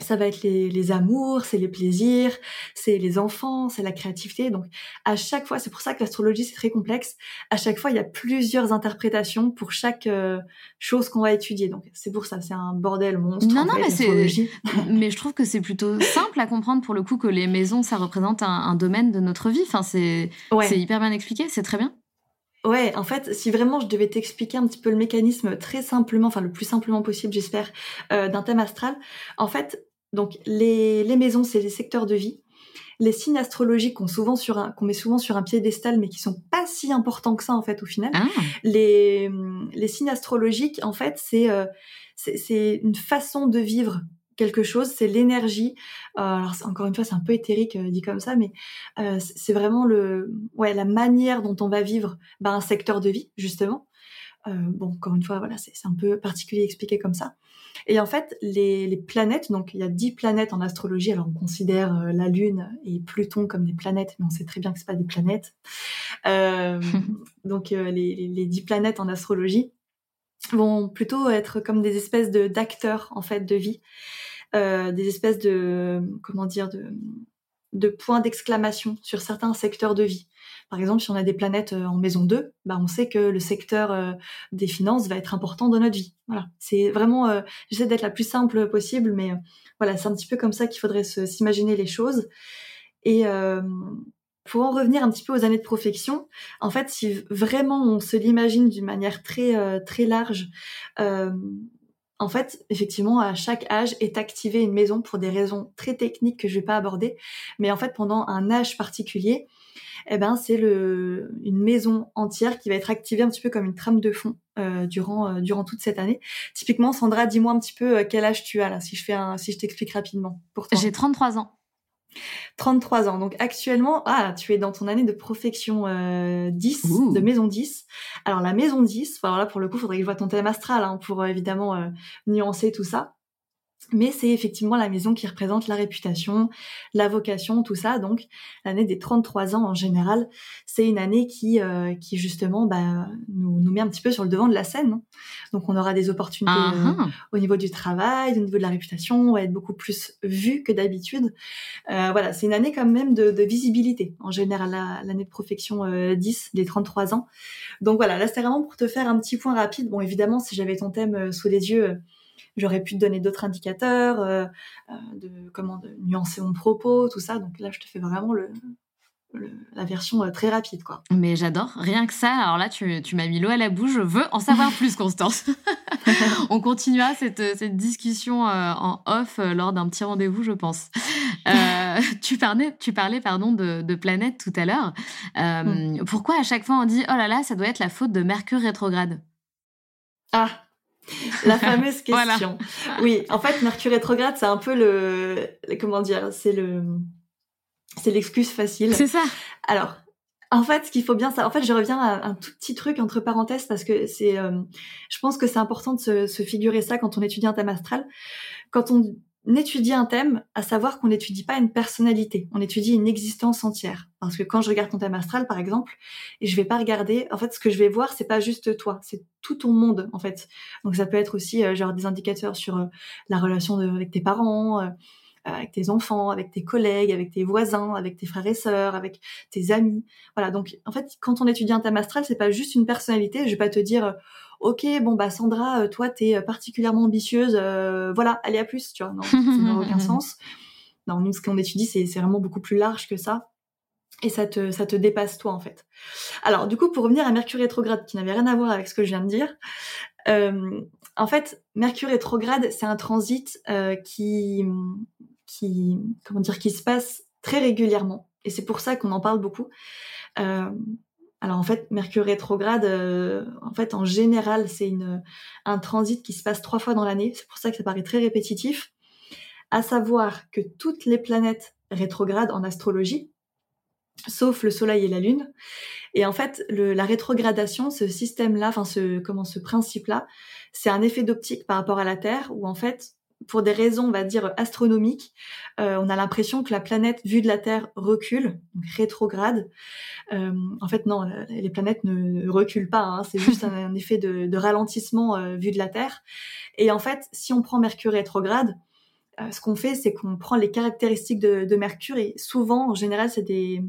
ça va être les, les amours, c'est les plaisirs, c'est les enfants, c'est la créativité. Donc à chaque fois, c'est pour ça que l'astrologie c'est très complexe. À chaque fois, il y a plusieurs interprétations pour chaque euh, chose qu'on va étudier. Donc c'est pour ça, c'est un bordel monstre. Non, non, mais c'est. mais je trouve que c'est plutôt simple à comprendre pour le coup que les maisons ça représente un, un domaine de notre vie. Enfin, c'est c'est hyper bien expliqué, c'est très bien. Ouais, en fait, si vraiment je devais t'expliquer un petit peu le mécanisme très simplement, enfin le plus simplement possible, j'espère, euh, d'un thème astral, en fait, donc les, les maisons, c'est les secteurs de vie. Les signes astrologiques qu'on souvent sur un, qu'on met souvent sur un piédestal, mais qui sont pas si importants que ça en fait au final. Ah. Les, les signes astrologiques, en fait, c'est euh, c'est une façon de vivre quelque chose, c'est l'énergie. Euh, alors encore une fois, c'est un peu éthérique euh, dit comme ça, mais euh, c'est vraiment le, ouais, la manière dont on va vivre bah, un secteur de vie justement. bon, encore une fois, voilà, c'est un peu particulier expliqué comme ça. Et en fait, les, les, planètes, donc il y a dix planètes en astrologie. Alors on considère la Lune et Pluton comme des planètes, mais on sait très bien que c'est pas des planètes. donc les, les dix planètes en astrologie vont plutôt être comme des espèces de d'acteurs en fait de vie. Des espèces de comment dire de points d'exclamation sur certains secteurs de vie. Par exemple, si on a des planètes euh, en maison 2, bah on sait que le secteur euh, des finances va être important dans notre vie. Voilà, c'est vraiment, euh, j'essaie d'être la plus simple possible, mais voilà, c'est un petit peu comme ça qu'il faudrait s'imaginer les choses. Et pour en revenir un petit peu aux années de profection, en fait, si vraiment on se l'imagine d'une manière très très large, en fait, effectivement, à chaque âge est activée une maison pour des raisons très techniques que je vais pas aborder. Mais en fait, pendant un âge particulier, eh ben, c'est une maison entière qui va être activée un petit peu comme une trame de fond euh, durant, euh, durant toute cette année. Typiquement, Sandra, dis-moi un petit peu euh, quel âge tu as si je si je t'explique rapidement. J'ai 33 ans. 33 ans. Donc actuellement, ah, tu es dans ton année de profection 10, euh, de maison 10. Alors la maison 10, alors là pour le coup, il faudrait que je vois ton thème astral hein, pour euh, évidemment euh, nuancer tout ça mais c'est effectivement la maison qui représente la réputation, la vocation, tout ça. Donc l'année des 33 ans en général, c'est une année qui, euh, qui justement bah, nous, nous met un petit peu sur le devant de la scène. Donc on aura des opportunités euh, uh-huh. au niveau du travail, au niveau de la réputation, on va être beaucoup plus vu que d'habitude. Euh, voilà, c'est une année quand même de, de visibilité en général, l'année de profection 10 des 33 ans. Donc voilà, là c'est vraiment pour te faire un petit point rapide. Bon évidemment, si j'avais ton thème sous les yeux J'aurais pu te donner d'autres indicateurs, euh, euh, de comment de nuancer mon propos, tout ça. Donc là, je te fais vraiment le, la version euh, très rapide, quoi. Mais j'adore. Rien que ça, alors là, tu, tu m'as mis l'eau à la bouche. Je veux en savoir plus, Constance. On continuera cette, cette discussion en off lors d'un petit rendez-vous, je pense. tu parlais, tu parlais pardon, de, de planète tout à l'heure. Hmm. Pourquoi à chaque fois on dit oh là là, ça doit être la faute de Mercure rétrograde? Ah, la fameuse question. Oui, en fait, Mercure rétrograde, c'est un peu le, comment dire, c'est le, c'est l'excuse facile. C'est ça. Alors, en fait, ce qu'il faut bien, ça, en fait, je reviens à un tout petit truc entre parenthèses parce que c'est, euh, je pense que c'est important de se, se, figurer ça quand on étudie un thème astral. Quand on on étudie un thème, à savoir qu'on n'étudie pas une personnalité, on étudie une existence entière. Parce que quand je regarde ton thème astral, par exemple, et je vais pas regarder, en fait, ce que je vais voir, c'est pas juste toi, c'est tout ton monde, en fait. Donc ça peut être aussi euh, genre des indicateurs sur euh, la relation avec tes parents, euh, avec tes enfants, avec tes collègues, avec tes voisins, avec tes frères et sœurs, avec tes amis. Voilà. Donc en fait, quand on étudie un thème astral, c'est pas juste une personnalité. Je vais pas te dire ok, bon bah Sandra, euh, toi t'es euh, particulièrement ambitieuse, euh, voilà, allez à plus, tu vois, non, ça n'a aucun sens. Non, nous ce qu'on étudie c'est vraiment beaucoup plus large que ça. Et ça te, ça te dépasse toi en fait. Alors du coup, pour revenir à Mercure rétrograde, qui n'avait rien à voir avec ce que je viens de dire, en fait, Mercure rétrograde, c'est un transit qui, qui, comment dire, qui se passe très régulièrement. Et c'est pour ça qu'on en parle beaucoup. Euh, alors en fait, Mercure rétrograde, euh, en fait, en général, c'est un transit qui se passe trois fois dans l'année. C'est pour ça que ça paraît très répétitif. À savoir que toutes les planètes rétrogrades en astrologie, sauf le Soleil et la Lune. Et en fait, la rétrogradation, ce système-là, enfin ce comment ce principe-là, c'est un effet d'optique par rapport à la Terre, où en fait, pour des raisons, on va dire, astronomiques, euh, on a l'impression que la planète, vue de la Terre, recule, rétrograde. Euh, en fait, non, les planètes ne reculent pas, hein, c'est juste un, effet de, ralentissement euh, vu de la Terre. Et en fait, si on prend Mercure rétrograde, ce qu'on fait, c'est qu'on prend les caractéristiques de, de, Mercure, et souvent, en général, c'est des,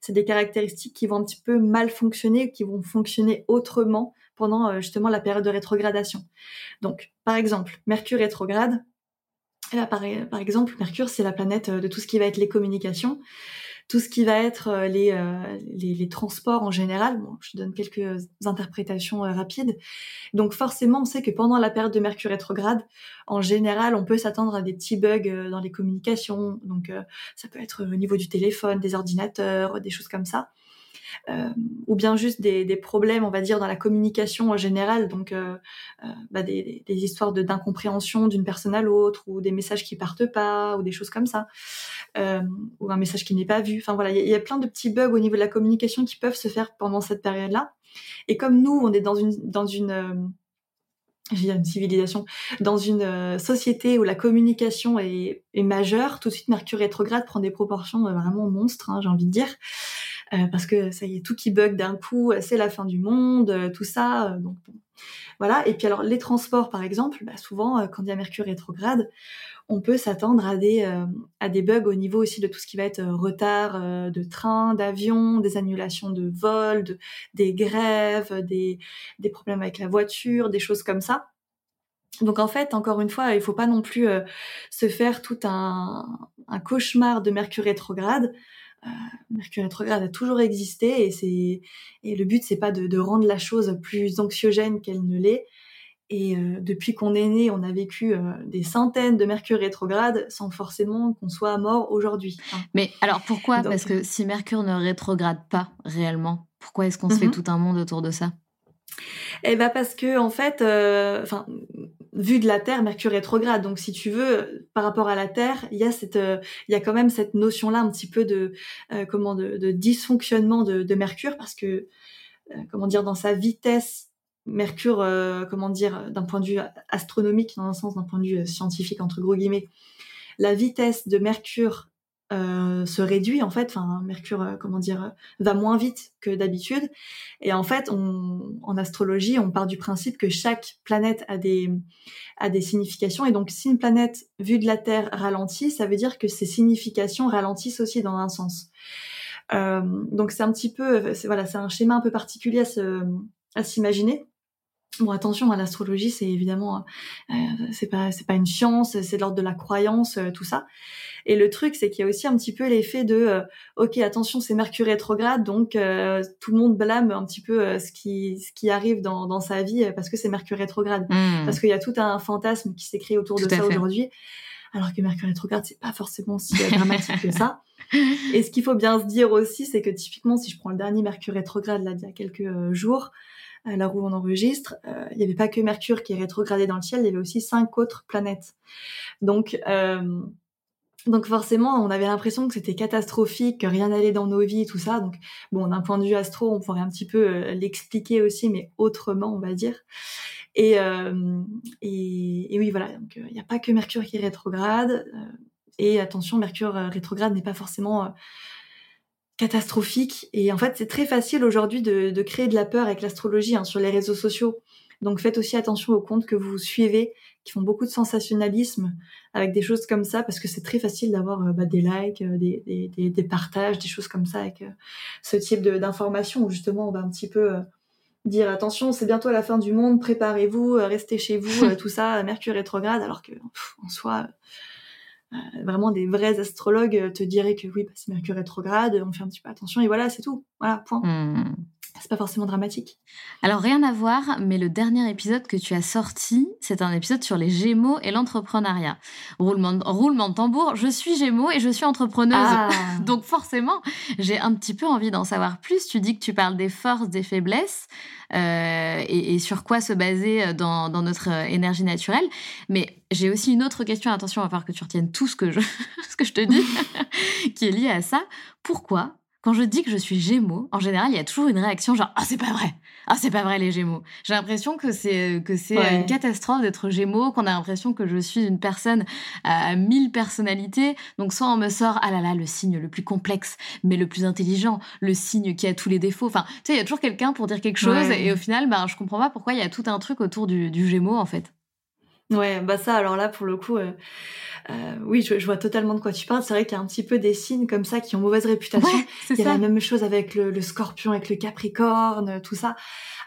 c'est des caractéristiques qui vont un petit peu mal fonctionner, qui vont fonctionner autrement pendant justement la période de rétrogradation. Donc, par exemple, Mercure rétrograde, par, par, exemple, Mercure, c'est la planète euh, de tout ce qui va être les communications, tout ce qui va être euh, les, euh, les, les, transports en général. Bon, je donne quelques interprétations rapides. Donc forcément, on sait que pendant la période de Mercure rétrograde, en général, on peut s'attendre à des petits bugs dans les communications. Donc ça peut être au niveau du téléphone, des ordinateurs, des choses comme ça. Ou bien juste des, des, problèmes, on va dire, dans la communication en général, donc euh, euh bah des, des, histoires de d'incompréhension d'une personne à l'autre, ou des messages qui partent pas, ou des choses comme ça, euh, ou un message qui n'est pas vu. Enfin voilà, il y, a plein de petits bugs au niveau de la communication qui peuvent se faire pendant cette période-là. Et comme nous, on est dans une dans une euh, une civilisation, dans une société où la communication est, est, majeure, tout de suite Mercure rétrograde prend des proportions vraiment monstres, hein, j'ai envie de dire. Euh, parce que ça y est, tout qui bug d'un coup, c'est la fin du monde, euh, tout ça. Euh, donc voilà. Et puis alors les transports, par exemple, bah, souvent quand il y a Mercure rétrograde, on peut s'attendre à des à des bugs au niveau aussi de tout ce qui va être retard de train, d'avion, des annulations de vols, des grèves, des des problèmes avec la voiture, des choses comme ça. Donc en fait, encore une fois, il faut pas non plus se faire tout un, un, cauchemar de Mercure rétrograde. Euh, Mercure rétrograde a toujours existé et c'est et le but c'est pas de, de, rendre la chose plus anxiogène qu'elle ne l'est. Et euh, depuis qu'on est né, on a vécu euh, des centaines de Mercure rétrograde sans forcément qu'on soit mort aujourd'hui. Hein. Mais alors pourquoi? Parce que si Mercure ne rétrograde pas réellement, pourquoi est-ce qu'on se fait mhm. tout un monde autour de ça? Eh ben parce que en fait, enfin vu de la Terre, Mercure rétrograde. Donc, si tu veux, par rapport à la Terre, il y a cette, euh, y a quand même cette notion-là un petit peu de, euh, comment, de, dysfonctionnement de, de, Mercure, parce que, euh, comment dire, dans sa vitesse, Mercure, comment dire, d'un point de vue astronomique, dans un sens, d'un point de vue scientifique entre gros guillemets, la vitesse de Mercure euh, se réduit en fait. Enfin, Mercure, euh, comment dire, va moins vite que d'habitude. Et en fait, on, en astrologie, on part du principe que chaque planète a des a des significations. Et donc, si une planète vue de la Terre ralentit, ça veut dire que ses significations ralentissent aussi dans un sens. Euh, donc, c'est un petit peu, voilà, c'est un schéma un peu particulier à à s'imaginer. Bon, attention, à l'astrologie, c'est évidemment, euh, c'est pas, c'est pas une science, c'est l'ordre de la croyance, euh, tout ça. Et le truc, c'est qu'il y a aussi un petit peu l'effet de, euh, ok, attention, c'est Mercure rétrograde, donc euh, tout le monde blâme un petit peu ce qui, ce qui arrive dans, dans sa vie parce que c'est Mercure rétrograde, mmh. parce qu'il y a tout un fantasme qui s'est créé autour de ça aujourd'hui. Alors que Mercure rétrograde, c'est pas forcément si dramatique que ça. Et ce qu'il faut bien se dire aussi, c'est que typiquement, si je prends le dernier Mercure rétrograde là d'il y a quelques jours, à l'heure où on enregistre, euh, il n'y avait pas que Mercure qui est rétrogradé dans le ciel, il y avait aussi cinq autres planètes. Donc, euh, donc forcément, on avait l'impression que c'était catastrophique, que rien n'allait dans nos vies, tout ça. Donc, bon, d'un point de vue astro, on pourrait un petit peu euh, l'expliquer aussi, mais autrement, on va dire. Et, et, oui, voilà. Donc, il n'y a pas que Mercure qui rétrograde. et attention, Mercure rétrograde n'est pas forcément catastrophique. Et en fait, c'est très facile aujourd'hui de, de, créer de la peur avec l'astrologie hein, sur les réseaux sociaux. Donc faites aussi attention aux comptes que vous suivez, qui font beaucoup de sensationnalisme avec des choses comme ça, parce que c'est très facile d'avoir euh, bah, des likes, euh, des, des, des, partages, des choses comme ça avec euh, ce type d'informations où justement on va un petit peu dire attention, c'est bientôt la fin du monde, préparez-vous, restez chez vous, tout ça, Mercure rétrograde, alors que en soi vraiment des vrais astrologues te diraient que oui, bah, c'est Mercure rétrograde, on fait un petit peu attention et voilà, c'est tout. Voilà, point. Mmh. C'est pas forcément dramatique. Alors rien à voir, mais le dernier épisode que tu as sorti, c'est un épisode sur les Gémeaux et l'entrepreneuriat. Roulement de, roulement de tambour, je suis Gémeaux et je suis entrepreneuse. Ah. Donc forcément, j'ai un petit peu envie d'en savoir plus. Tu dis que tu parles des forces, des faiblesses euh, et, et, sur quoi se baser euh, dans, dans notre euh, énergie naturelle. Mais j'ai aussi une autre question. Attention, il va falloir que tu retiennes tout ce que je, ce que je te dis, qui est lié à ça. Pourquoi quand je dis que je suis Gémeaux, en général, il y a toujours une réaction genre ah c'est pas vrai, ah c'est pas vrai les Gémeaux. J'ai l'impression que c'est euh, que c'est une catastrophe d'être Gémeaux, qu'on a l'impression que je suis une personne à mille personnalités. Donc soit on me sort ah là là le signe le plus complexe, mais le plus intelligent, le signe qui a tous les défauts. Enfin tu sais il y a toujours quelqu'un pour dire quelque chose et au final ben je comprends pas pourquoi il y a tout un truc autour du, du Gémeaux en fait. Ouais, bah ça, alors là, pour le coup, euh, euh, oui, je, vois totalement de quoi tu parles. C'est vrai qu'il y a un petit peu des signes comme ça qui ont mauvaise réputation. Il y a la même chose avec le, scorpion, avec le capricorne, tout ça.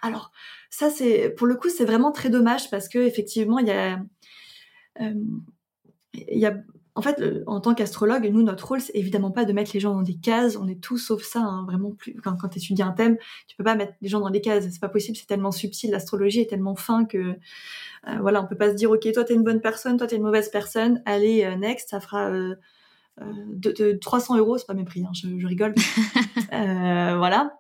Alors, ça, c'est pour le coup, c'est vraiment très dommage parce que effectivement, il y a, euh, il y a en fait, en tant qu'astrologue, nous, notre rôle, c'est évidemment pas de mettre les gens dans des cases. On est tous sauf ça, hein, vraiment plus. Quand, quand tu étudies un thème, tu peux pas mettre les gens dans des cases. C'est pas possible. C'est tellement subtil. L'astrologie est tellement fin que, euh, voilà, on peut pas se dire, ok, toi t'es une bonne personne, toi t'es une mauvaise personne. Allez, euh, next, ça fera euh, euh de, de, 300 euros, c'est pas mes prix. Hein, je, je, rigole. Euh, voilà.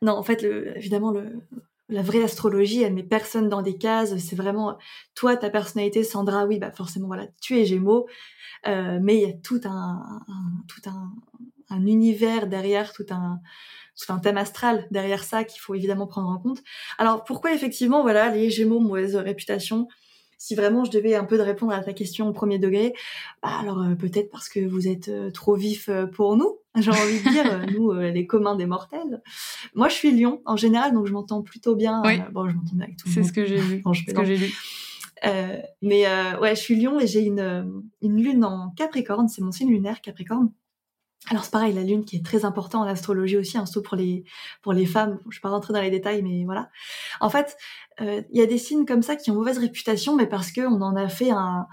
Non, en fait, le, évidemment, le, la vraie astrologie, elle met personne dans des cases. C'est vraiment toi, ta personnalité, Sandra. Oui, bah forcément, voilà, tu es Gémeaux. Euh, mais il y a tout un, tout un, un, univers derrière, tout un, tout un thème astral derrière ça qu'il faut évidemment prendre en compte. Alors pourquoi effectivement, voilà, les Gémeaux mauvaise réputation? Si vraiment je devais un peu de répondre à ta question au premier degré, bah alors euh, peut-être parce que vous êtes euh, trop vif pour nous, j'ai envie de dire, nous les communs des mortels. Moi je suis Lion en général, donc je m'entends plutôt bien. Oui. bon, je m'entends bien avec tout le monde. C'est ce que j'ai vu. ce que j'ai lu. mais ouais, je suis Lion et j'ai une, une lune en Capricorne, c'est mon signe lunaire Capricorne. Alors c'est pareil, la lune qui est très important en astrologie aussi, hein, surtout pour les pour les femmes. Je vais pas rentrer dans les détails, mais voilà. En fait, il y a des signes comme ça qui ont mauvaise réputation, mais parce que on en a fait un,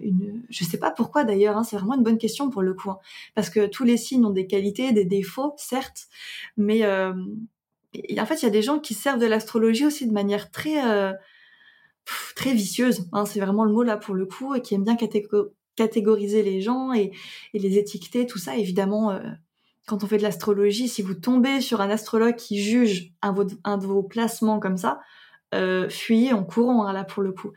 une, je sais pas pourquoi d'ailleurs, hein, c'est vraiment une bonne question pour le coup, hein. parce que tous les signes ont des qualités, des défauts, certes, mais euh, en fait, il y a des gens qui servent de l'astrologie aussi de manière très euh, très vicieuse. Hein, c'est vraiment le mot là pour le coup, et qui aime bien catégoriser les gens et, les étiqueter, tout ça. Évidemment, euh, quand on fait de l'astrologie, si vous tombez sur un astrologue qui juge un, un de vos placements comme ça, euh, fuyez en courant hein, là pour le coup.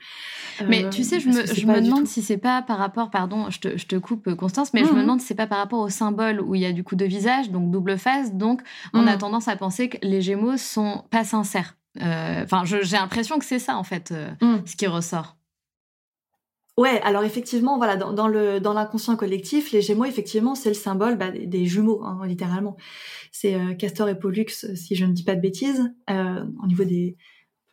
mais tu sais, je me, je me demande si c'est pas par rapport, pardon, je te, je te coupe Constance, mais je me mmh demande si c'est pas par rapport au symbole où il y a du coup deux visages, donc double face, donc on a mmh. tendance à penser que les Gémeaux sont pas sincères. Euh, enfin, j'ai l'impression que c'est ça en fait, euh, mmh. ce qui ressort. Ouais, alors effectivement, voilà, dans, le dans l'inconscient collectif, les Gémeaux, effectivement, c'est le symbole bah, des, jumeaux, hein, littéralement. C'est Castor et Pollux, si je ne dis pas de bêtises, au niveau des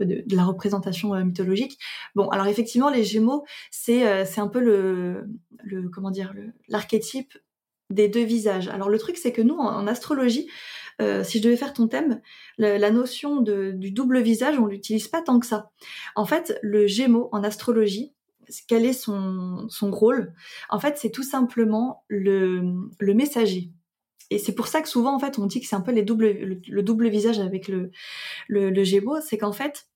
de, la représentation euh, mythologique. Bon, alors effectivement, les Gémeaux, c'est euh, c'est un peu le, le comment dire l'archétype des deux visages. Alors le truc, c'est que nous, en, astrologie, euh, si je devais faire ton thème, la notion de, du double visage, on l'utilise pas tant que ça. En fait, le Gémeaux en astrologie, quel est son, son rôle En fait, c'est tout simplement le, le messager. Et c'est pour ça que souvent, en fait, on dit que c'est un peu le, double visage avec le, le, c'est qu'en fait,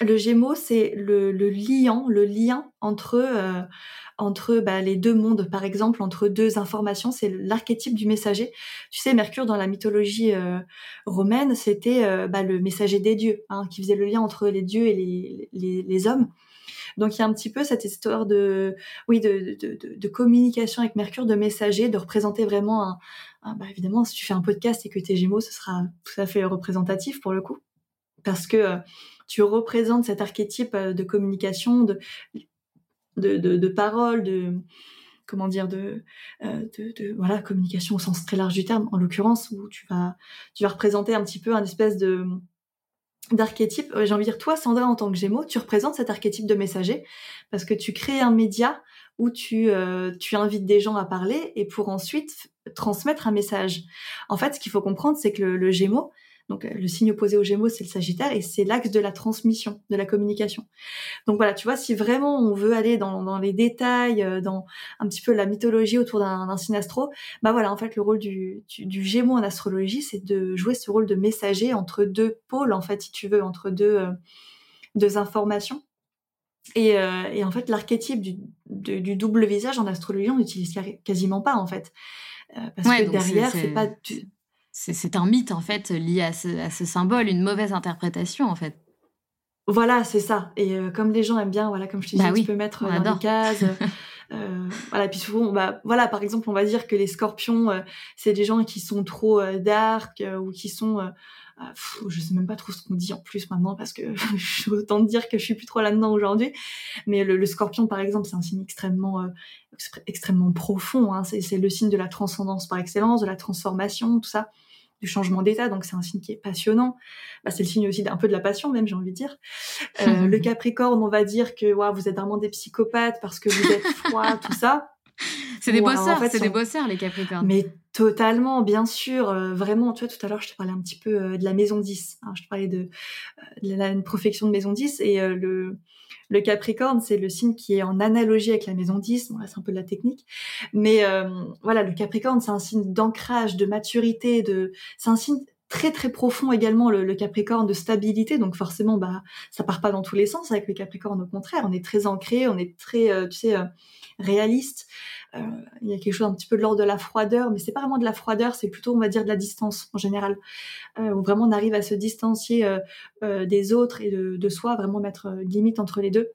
le Gémeaux, c'est le, le, le lien entre euh, entre bah, les deux mondes, par exemple, entre deux informations. C'est l'archétype du messager. Tu sais, Mercure dans la mythologie euh, romaine, c'était euh, bah, le messager des dieux, hein, qui faisait le lien entre les dieux et les, les, hommes. Donc il y a un petit peu cette histoire de, communication avec Mercure, de messager, de représenter vraiment un, bah, évidemment, si tu fais un podcast et que t'es Gémeaux, ce sera tout à fait représentatif pour le coup, parce que tu représentes cet archétype euh, de communication, de, de, de, parole, de comment dire, de, euh, de, voilà, communication au sens très large du terme, en l'occurrence, où tu vas, tu vas représenter un petit peu un espèce de d'archétype. Euh, j'ai envie de dire, toi, Sandra, en tant que Gémeaux, tu représentes cet archétype de messager parce que tu crées un média où tu, tu invites des gens à parler et pour ensuite transmettre un message. En fait, ce qu'il faut comprendre, c'est que le, le Gémeaux, donc le signe opposé au Gémeaux, c'est le Sagittaire et c'est l'axe de la transmission, de la communication. Donc voilà, tu vois, si vraiment on veut aller dans, les détails, euh, dans un petit peu la mythologie autour d'un signe astro, bah voilà, en fait, le rôle du, du, Gémeaux en astrologie, c'est de jouer ce rôle de messager entre deux pôles, en fait, si tu veux, entre deux, euh, deux informations. Et, euh, et, en fait, l'archétype du, du, double visage en astrologie, on n'utilise quasiment pas, en fait. parce que derrière, c'est pas... Du c'est un mythe en fait lié à ce, symbole, une mauvaise interprétation en fait. Voilà, c'est ça. Et euh, comme les gens aiment bien, voilà, comme je te disais, bah tu peux mettre euh, dans des cases. euh, voilà, puis souvent, bah, voilà, par exemple, on va dire que les scorpions, euh, c'est des gens qui sont trop dark ou qui sont, je sais même pas trop ce qu'on dit en plus maintenant parce que autant dire que je suis plus trop là-dedans aujourd'hui. Mais le, scorpion, par exemple, c'est un signe extrêmement, extrêmement profond. Hein. C'est le signe de la transcendance par excellence, de la transformation, tout ça du changement d'état, donc c'est un signe qui est passionnant. Bah, c'est le signe aussi d'un peu de la passion même, j'ai envie de dire. Euh, le Capricorne, on va dire que wow, vous êtes vraiment des psychopathes parce que vous êtes froid, tout ça. C'est des bosseurs, c'est des bosseurs les Capricornes. Mais totalement, bien sûr, euh, vraiment. Tu vois, tout à l'heure, je te parlais un petit peu euh, de la maison 10. Hein, je te parlais de, de la, profection de maison 10 et le le Capricorne, c'est le signe qui est en analogie avec la maison 10. Bon, c'est un peu de la technique. Mais euh, voilà, le Capricorne, c'est un signe d'ancrage, de maturité, de... c'est un signe très très profond également le, Capricorne de stabilité donc forcément bah ça part pas dans tous les sens avec le Capricorne au contraire on est très ancré on est très euh, tu sais euh, réaliste il y a quelque chose un petit peu de l'ordre de la froideur, mais c'est pas vraiment de la froideur, c'est plutôt on va dire de la distance en général, euh, où vraiment on arrive à se distancier euh, des autres et de, de, soi, vraiment mettre une limite entre les deux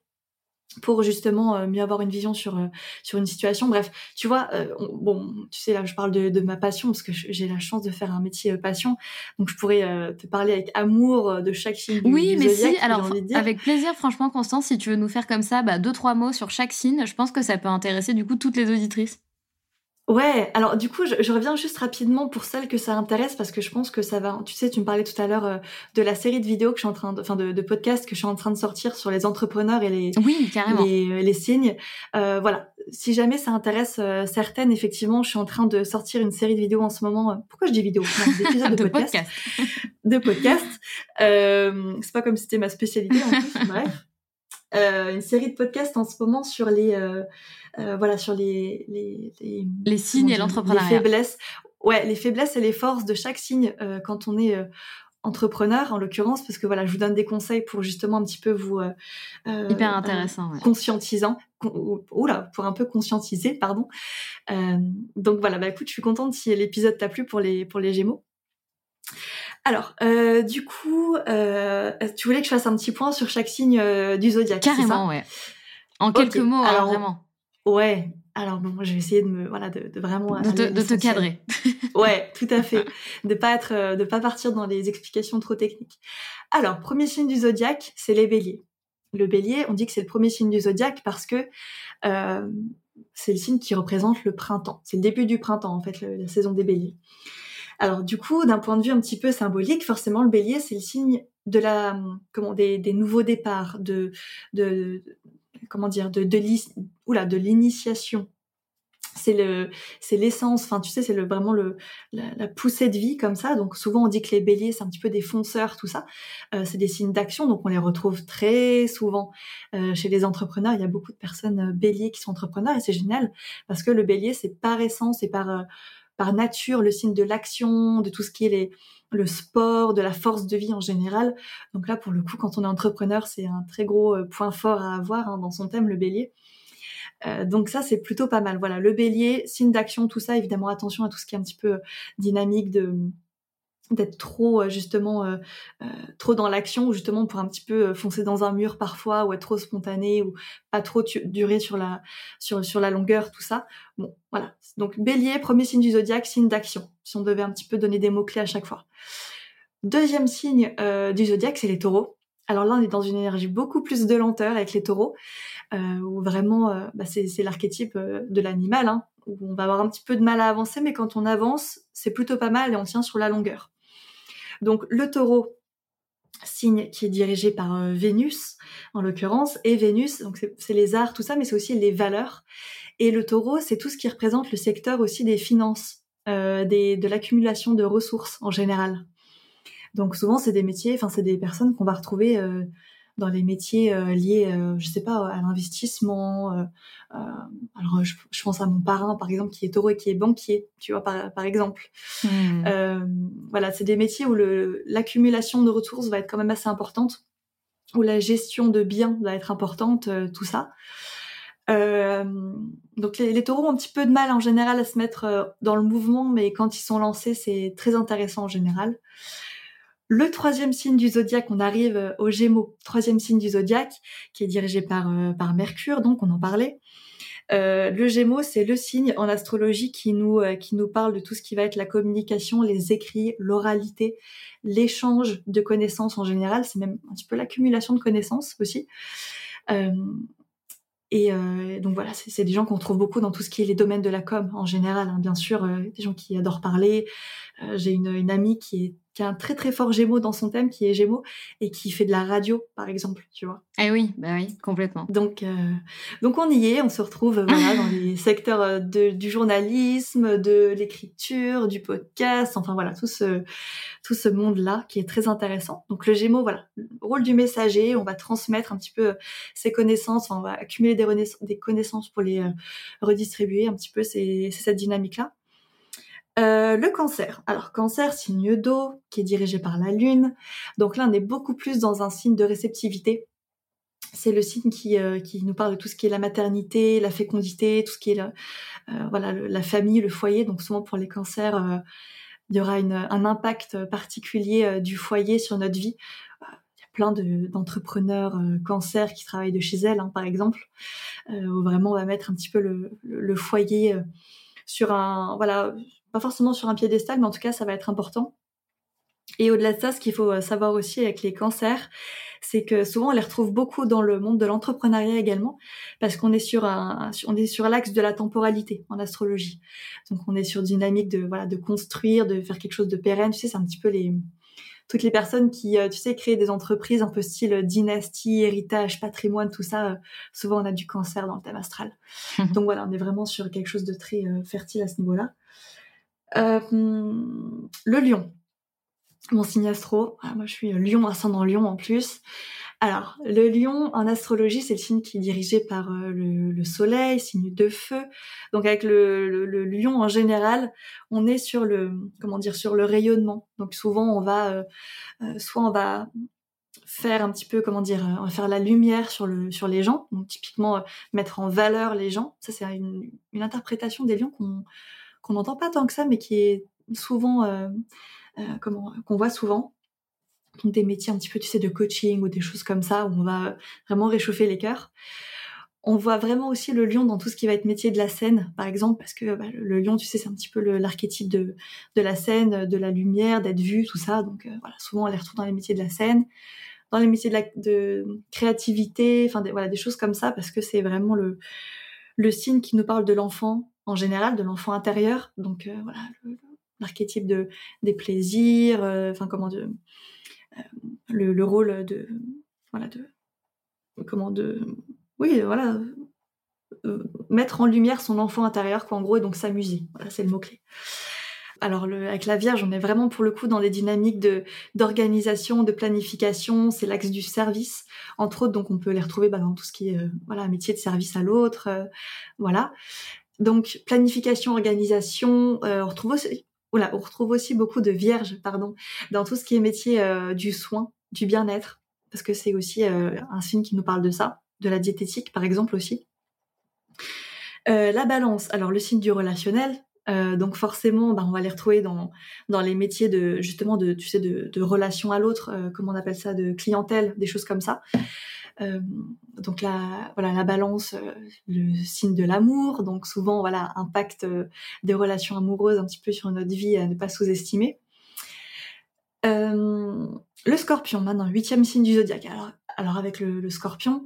pour justement euh, mieux avoir une vision sur euh, sur une situation. Bref, tu vois, euh, bon, tu sais là, je parle de, de ma passion parce que j'ai la chance de faire un métier passion, donc je pourrais te parler avec amour de chaque signe. Oui, mais si, alors avec plaisir, franchement, Constance, si tu veux nous faire comme ça, bah, deux trois mots sur chaque signe, je pense que ça peut intéresser du coup toutes les auditrices. Ouais, alors du coup, je, reviens juste rapidement pour celles que ça intéresse parce que je pense que ça va. Tu sais, tu me parlais tout à l'heure euh, de la série de vidéos que je suis en train de, enfin de, de podcasts que je suis en train de sortir sur les entrepreneurs et les oui, carrément. les, euh, les signes. Euh, voilà, si jamais ça intéresse euh, certaines, effectivement, je suis en train de sortir une série de vidéos en ce moment. Pourquoi je dis vidéo D'épisodes de, de podcast. podcast. de podcast. C'est pas comme si c'était ma spécialité en plus. bref. Euh, une série de podcasts en ce moment sur les euh, euh, voilà sur les les, les, les signes et l'entrepreneuriat. Les faiblesses, ouais, les faiblesses et les forces de chaque signe quand on est entrepreneur en l'occurrence parce que voilà je vous donne des conseils pour justement un petit peu vous hyper intéressant ouais. conscientisant oula pour un peu conscientiser pardon donc voilà bah écoute je suis contente si l'épisode t'a plu pour les pour les Gémeaux alors, euh, du coup, euh, tu voulais que je fasse un petit point sur chaque signe euh, du zodiaque. Carrément, ouais. En quelques mots, hein, alors vraiment. Ouais. Alors bon, je vais essayer de me, voilà, de, vraiment de, te, cadrer. ouais, tout à fait. De pas être, de pas partir dans les explications trop techniques. Alors, premier signe du zodiaque, c'est les Béliers. Le Bélier, on dit que c'est le premier signe du zodiaque parce que c'est le signe qui représente le printemps. C'est le début du printemps en fait, la saison des Béliers. Alors du coup, d'un point de vue un petit peu symbolique, forcément le bélier, c'est le signe de la comment des, des nouveaux départs, de, de comment dire, de de, de l'initiation. C'est le c'est l'essence, enfin tu sais, c'est le vraiment le la, poussée de vie comme ça. Donc souvent on dit que les béliers c'est un petit peu des fonceurs, tout ça. Euh, c'est des signes d'action, donc on les retrouve très souvent euh, chez les entrepreneurs. Il y a beaucoup de personnes euh, béliers qui sont entrepreneurs et c'est génial parce que le bélier c'est par essence et par par nature le signe de l'action, de tout ce qui est les, le sport, de la force de vie en général. Donc là, pour le coup, quand on est entrepreneur, c'est un très gros euh, point fort à avoir hein, dans son thème, le bélier. Euh, donc ça, c'est plutôt pas mal. Voilà, le bélier, signe d'action, tout ça, évidemment, attention à tout ce qui est un petit peu dynamique de d'être trop euh, justement euh, euh, trop dans l'action ou justement pour un petit peu foncer dans un mur parfois ou être trop spontané ou pas trop durer sur la longueur tout ça. Bon voilà. Donc bélier premier signe du zodiaque signe d'action si on devait un petit peu donner des mots clés à chaque fois. Deuxième signe du zodiaque c'est les taureaux. Alors là on est dans une énergie beaucoup plus de lenteur avec les taureaux où vraiment bah, c'est c'est l'archétype de l'animal hein, où on va avoir un petit peu de mal à avancer mais quand on avance c'est plutôt pas mal et on tient sur la longueur donc le taureau, signe qui est dirigé par euh, Vénus en l'occurrence, et Vénus, donc c'est les arts, tout ça, mais c'est aussi les valeurs. Et le taureau, c'est tout ce qui représente le secteur aussi des finances, euh, de l'accumulation de ressources en général. Donc souvent, c'est des métiers, enfin c'est des personnes qu'on va retrouver euh, dans les métiers euh, liés, euh, je sais pas, à l'investissement. Euh, alors, je, pense à mon parrain, par exemple, qui est taureau et qui est banquier, tu vois, par, par exemple. Hmm. voilà, c'est des métiers où l'accumulation de ressources va être quand même assez importante, où la gestion de biens va être importante, tout ça. Euh, donc les, les, taureaux ont un petit peu de mal en général à se mettre dans le mouvement, mais quand ils sont lancés, c'est très intéressant en général. Le troisième signe du zodiaque, on arrive euh, au Gémeaux, troisième signe du zodiaque, qui est dirigé par, euh, Mercure, donc on en parlait. Euh, le Gémeaux, c'est le signe en astrologie qui nous qui nous parle de tout ce qui va être la communication, les écrits, l'oralité, l'échange de connaissances en général. C'est même un petit peu l'accumulation de connaissances aussi. et donc voilà, c'est des gens qu'on trouve beaucoup dans tout ce qui est les domaines de la com en général. Hein. Bien sûr, des gens qui adorent parler. J'ai une, une amie qui est qui a un très très fort Gémeaux dans son thème, qui est Gémeaux, et qui fait de la radio, par exemple, tu vois. Eh oui, bah oui, complètement. Donc, euh, donc on y est, on se retrouve voilà, dans les secteurs euh, de, du journalisme, de l'écriture, du podcast, enfin voilà, tout ce, tout ce monde-là qui est très intéressant. Donc le Gémeaux, voilà, le rôle du messager, on va transmettre un petit peu ses connaissances, on va accumuler des, des connaissances pour les euh, redistribuer un petit peu, c'est cette dynamique-là. Euh, le cancer. Alors cancer, signe d'eau, qui est dirigé par la lune. Donc là, on est beaucoup plus dans un signe de réceptivité. C'est le signe qui, euh, nous parle de tout ce qui est la maternité, la fécondité, tout ce qui est la, euh, famille, le foyer. Donc souvent pour les cancers, il y aura un impact particulier du foyer sur notre vie. Il y a plein d'entrepreneurs cancer qui travaillent de chez elles, hein, par exemple, où vraiment on va mettre un petit peu le, le foyer sur un voilà pas forcément sur un piédestal, mais en tout cas, ça va être important. Et au-delà de ça, ce qu'il faut euh, savoir aussi avec les cancers, c'est que souvent on les retrouve beaucoup dans le monde de l'entrepreneuriat également, parce qu'on est sur un, on est sur l'axe de la temporalité en astrologie. Donc on est sur dynamique de voilà de construire, de faire quelque chose de pérenne. Tu sais, c'est un petit peu les toutes les personnes qui, euh, tu sais, créent des entreprises un peu style dynastie, héritage, patrimoine, tout ça. Euh, souvent on a du cancer dans le thème astral. Donc voilà, on est vraiment sur quelque chose de très euh, fertile à ce niveau-là. Le lion mon signe astro. moi, je suis lion, ascendant lion en plus. Alors, le lion en astrologie, c'est le signe qui est dirigé par euh, le, soleil, signe de feu. Donc, avec le, lion en général, on est sur le, comment dire, sur le rayonnement. Donc, souvent, on va, euh, euh, soit on va faire un petit peu, comment dire, on va faire la lumière sur le, sur les gens. Donc, typiquement, mettre en valeur les gens. Ça, c'est une, interprétation des lions qu'on, qu'on n'entend pas tant que ça, mais qui est souvent euh, comment qu'on voit souvent des métiers un petit peu tu sais de coaching ou des choses comme ça où on va vraiment réchauffer les cœurs. On voit vraiment aussi le lion dans tout ce qui va être métier de la scène, par exemple, parce que bah, le lion, tu sais, c'est un petit peu l'archétype de, de la scène, de la lumière, d'être vu, tout ça. Donc euh, voilà, souvent on les retrouve dans les métiers de la scène, dans les métiers de, la, créativité, enfin des, voilà des choses comme ça, parce que c'est vraiment le le signe qui nous parle de l'enfant en général, de l'enfant intérieur. Donc euh, voilà, l'archétype de des plaisirs, euh, enfin comment de euh, le, rôle de voilà de comment de oui voilà mettre en lumière son enfant intérieur quoi en gros et donc s'amuser voilà c'est le mot clé alors le, avec la Vierge, on est vraiment pour le coup dans des dynamiques de d'organisation, de planification. C'est l'axe du service, entre autres. Donc on peut les retrouver bah, dans tout ce qui est voilà métier de service à l'autre, voilà. Donc planification, organisation. on retrouve aussi, on retrouve aussi beaucoup de vierges, pardon, dans tout ce qui est métier euh, du soin, du bien-être, parce que c'est aussi euh, un signe qui nous parle de ça, de la diététique par exemple aussi. Euh, la balance, alors le signe du relationnel, donc forcément, bah, on va les retrouver dans dans les métiers de justement de tu sais de, de relation à l'autre, comment on appelle ça, de clientèle, des choses comme ça. Euh, donc la la balance, euh, le signe de l'amour, donc souvent voilà impact euh, des relations amoureuses un petit peu sur notre vie à ne pas sous-estimer. le Scorpion maintenant huitième signe du zodiaque. Alors, alors avec le, Scorpion,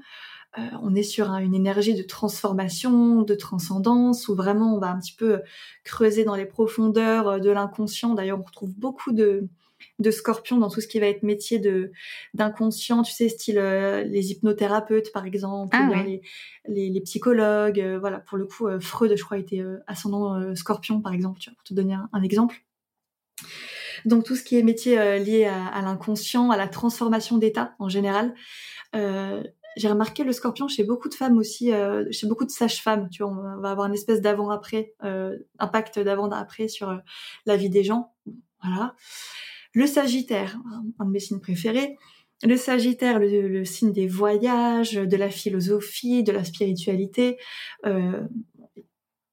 on est sur une énergie de transformation, de transcendance, où vraiment on va un petit peu creuser dans les profondeurs de l'inconscient. D'ailleurs, on retrouve beaucoup de, de scorpion dans tout ce qui va être métier de d'inconscient, tu sais, style euh, les hypnothérapeutes par exemple, ah les, psychologues, euh, voilà. Pour le coup, euh, Freud, je crois, était ascendant scorpion par exemple, tu vois, pour te donner un, exemple. Donc tout ce qui est métier lié à, l'inconscient, à la transformation d'état en général. j'ai remarqué le scorpion chez beaucoup de femmes aussi, chez beaucoup de sages-femmes. Tu vois, on va avoir une espèce d'avant-après, impact d'avant-après sur la vie des gens. Voilà. Le Sagittaire, un de mes signes préférés. Le Sagittaire, le, signe des voyages, de la philosophie, de la spiritualité. Euh,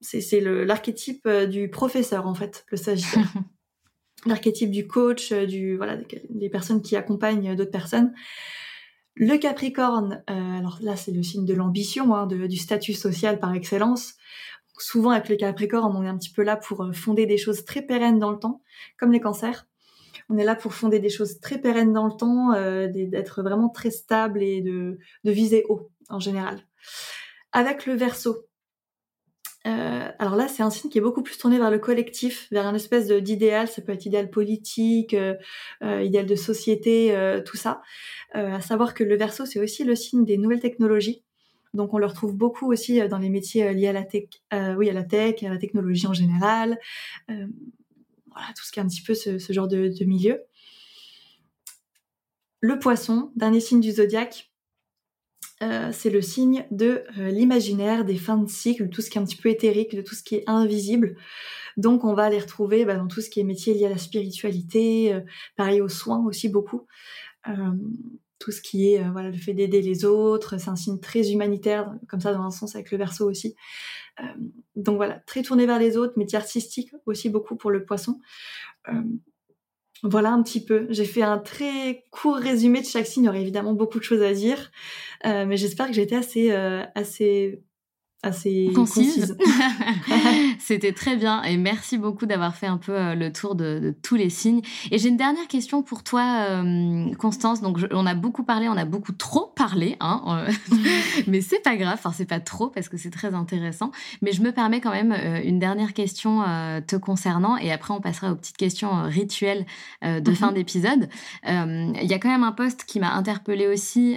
c'est l'archétype euh, du professeur en fait, le Sagittaire. l'archétype du coach, euh, du voilà, des personnes qui accompagnent d'autres personnes. Le Capricorne, alors là c'est le signe de l'ambition, hein, du statut social par excellence. Souvent avec le Capricorne, on est un petit peu là pour fonder des choses très pérennes dans le temps, comme les cancers. On est là pour fonder des choses très pérennes dans le temps, euh, d'être vraiment très stable et de, viser haut en général. Avec le verso, euh, alors là, c'est un signe qui est beaucoup plus tourné vers le collectif, vers un espèce d'idéal. Ça peut être idéal politique, euh, idéal de société, tout ça. à savoir que le verso, c'est aussi le signe des nouvelles technologies. Donc, on le retrouve beaucoup aussi dans les métiers liés à la tech, oui, à la tech, à la technologie en général tout ce qui est un petit peu ce, genre de, milieu. Le poisson, dernier signe du zodiaque, euh, c'est le signe de euh, l'imaginaire, des fins de cycle, tout ce qui est un petit peu éthérique, de tout ce qui est invisible. Donc on va les retrouver bah, dans tout ce qui est métier lié à la spiritualité, euh, pareil aux soins aussi beaucoup. Tout ce qui est voilà le fait d'aider les autres, c'est un signe très humanitaire, comme ça dans un sens avec le verso aussi. Euh, donc voilà, très tourné vers les autres, métier artistique aussi beaucoup pour le poisson. Euh, voilà un petit peu. J'ai fait un très court résumé de chaque signe. Il y aurait évidemment beaucoup de choses à dire, euh, mais j'espère que j'ai été assez, assez assez concise. C'était très bien et merci beaucoup d'avoir fait un peu euh, le tour de, tous les signes. Et j'ai une dernière question pour toi, euh, Constance. Donc on a beaucoup parlé, on a beaucoup trop parlé, hein, euh, mais c'est pas grave. Enfin c'est pas trop parce que c'est très intéressant. Mais je me permets quand même une dernière question te concernant et après on passera aux petites questions rituelles de fin mhm. d'épisode. Il y a quand même un post qui m'a interpellée aussi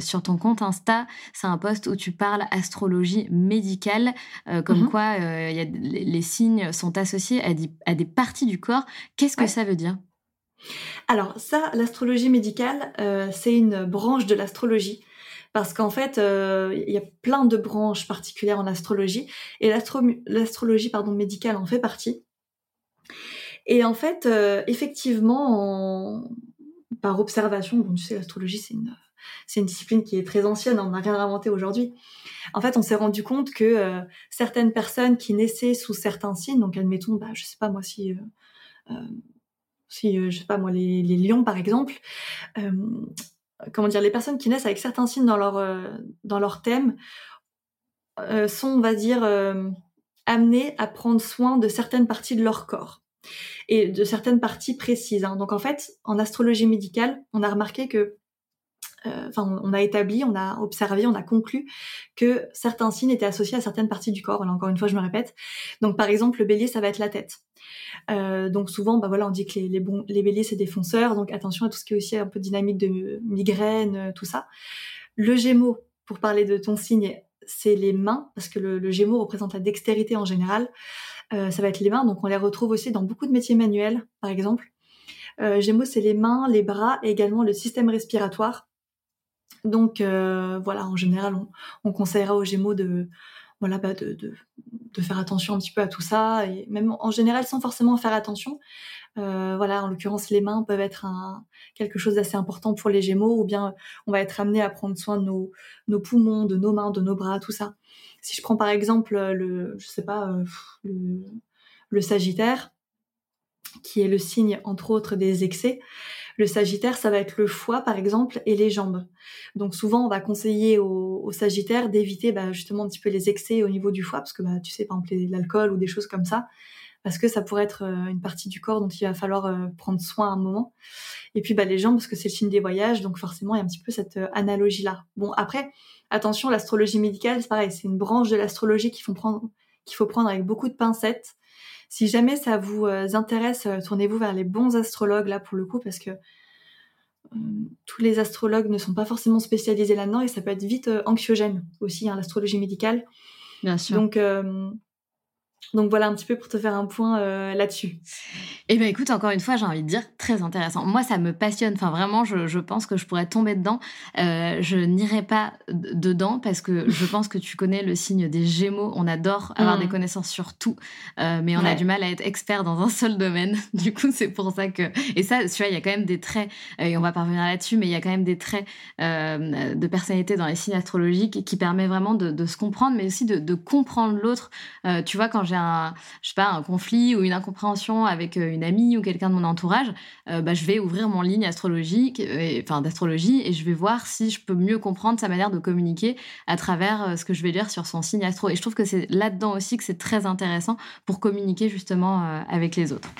sur ton compte Insta. C'est un post où tu parles astrologie médicale, euh, comme mmh quoi euh, y a, les, signes sont associés à, à des parties du corps. Qu'est-ce que ça veut dire? Alors ça, l'astrologie médicale, euh, c'est une branche de l'astrologie. Parce qu'en fait, il y a plein de branches particulières en astrologie, et l'astrologie pardon médicale en fait partie. Et en fait, effectivement, par observation, bon, tu sais, l'astrologie, c'est une, c'est une discipline qui est très ancienne, on n'a rien inventé aujourd'hui. En fait, on s'est rendu compte que euh, certaines personnes qui naissaient sous certains signes, donc admettons, bah, je sais pas moi si, euh, euh si je sais pas moi les, lions par exemple, comment dire, les personnes qui naissent avec certains signes dans leur dans leur thème sont, on va dire, amenées à prendre soin de certaines parties de leur corps et de certaines parties précises. Hein. Donc en fait, en astrologie médicale, on a remarqué que enfin, on a établi, on a observé, on a conclu que certains signes étaient associés à certaines parties du corps. encore une fois, je me répète. Donc, par exemple, le bélier, ça va être la tête. Euh, donc souvent, bah voilà, on dit que les, les, béliers c'est des fonceurs, donc attention à tout ce qui est aussi un peu dynamique de migraine, euh, tout ça. Le Gémeaux, pour parler de ton signe, c'est les mains parce que le, Gémeaux représente la dextérité en général. ça va être les mains, donc on les retrouve aussi dans beaucoup de métiers manuels, par exemple. Gémeaux, c'est les mains, les bras et également le système respiratoire. Donc euh, voilà, en général, on, on, conseillera aux Gémeaux de voilà bah de, de, faire attention un petit peu à tout ça et même en général sans forcément faire attention. Euh, voilà, en l'occurrence, les mains peuvent être un, quelque chose d'assez important pour les Gémeaux, ou bien on va être amené à prendre soin de nos, poumons, de nos mains, de nos bras, tout ça. Si je prends par exemple le, je sais pas, euh, le Sagittaire, qui est le signe entre autres des excès. Le Sagittaire, ça va être le foie, par exemple, et les jambes. Donc souvent, on va conseiller aux, Sagittaires d'éviter bah, justement un petit peu les excès au niveau du foie, parce que bah, tu sais, par exemple, l'alcool ou des choses comme ça, parce que ça pourrait être euh, une partie du corps dont il va falloir euh, prendre soin à un moment. Et puis bah, les jambes, parce que c'est le signe des voyages, donc forcément, il y a un petit peu cette euh, analogie-là. Bon, après, attention, l'astrologie médicale, c'est pareil, c'est une branche de l'astrologie qu'il faut prendre qu'il faut prendre avec beaucoup de pincettes si jamais ça vous euh, intéresse, euh, tournez-vous vers les bons astrologues là pour le coup parce que euh, tous les astrologues ne sont pas forcément spécialisés là-dedans et ça peut être vite anxiogène aussi, hein, l'astrologie médicale. Bien sûr. Donc, donc voilà un petit peu pour te faire un point euh, là-dessus. Eh bien écoute, encore une fois, j'ai envie de dire très intéressant. Moi, ça me passionne. Enfin vraiment, je, je pense que je pourrais tomber dedans. Euh, je n'irai pas dedans parce que je pense que tu connais le signe des Gémeaux. On adore avoir des mm. connaissances sur tout, euh, mais on a du mal à être expert dans un seul domaine. Du coup, c'est pour ça que et ça, tu vois, il y a quand même des traits et on va parvenir là-dessus, mais il y a quand même des traits de personnalité dans les signes astrologiques qui permet vraiment de, de se comprendre, mais aussi de, de comprendre l'autre. tu vois, quand j'ai un, je sais pas, un conflit ou une incompréhension avec euh, une amie ou quelqu'un de mon entourage, euh, bah, je vais ouvrir mon ligne astrologique, euh, enfin d'astrologie, et je vais voir si je peux mieux comprendre sa manière de communiquer à travers ce que je vais lire sur son signe astro. Et je trouve que c'est là-dedans aussi que c'est très intéressant pour communiquer justement avec les autres.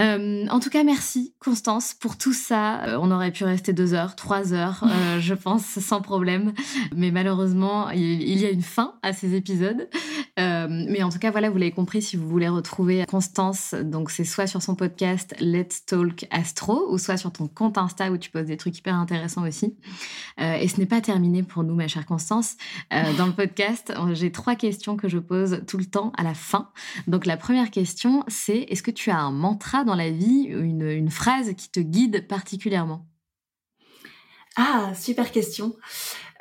Euh, en tout cas, merci Constance pour tout ça. Euh, on aurait pu rester deux heures, trois heures, euh, je pense, sans problème. Mais malheureusement, il, y a une fin à ces épisodes. mais en tout cas, voilà, vous l'avez compris, si vous voulez retrouver Constance, donc c'est soit sur son podcast Let's Talk Astro, ou soit sur ton compte Insta où tu poses des trucs hyper intéressants aussi. et ce n'est pas terminé pour nous, ma chère Constance. dans le podcast, j'ai trois questions que je pose tout le temps à la fin. Donc la première question, c'est est-ce que tu as un mantra dans la vie une, phrase qui te guide particulièrement? Ah, super question.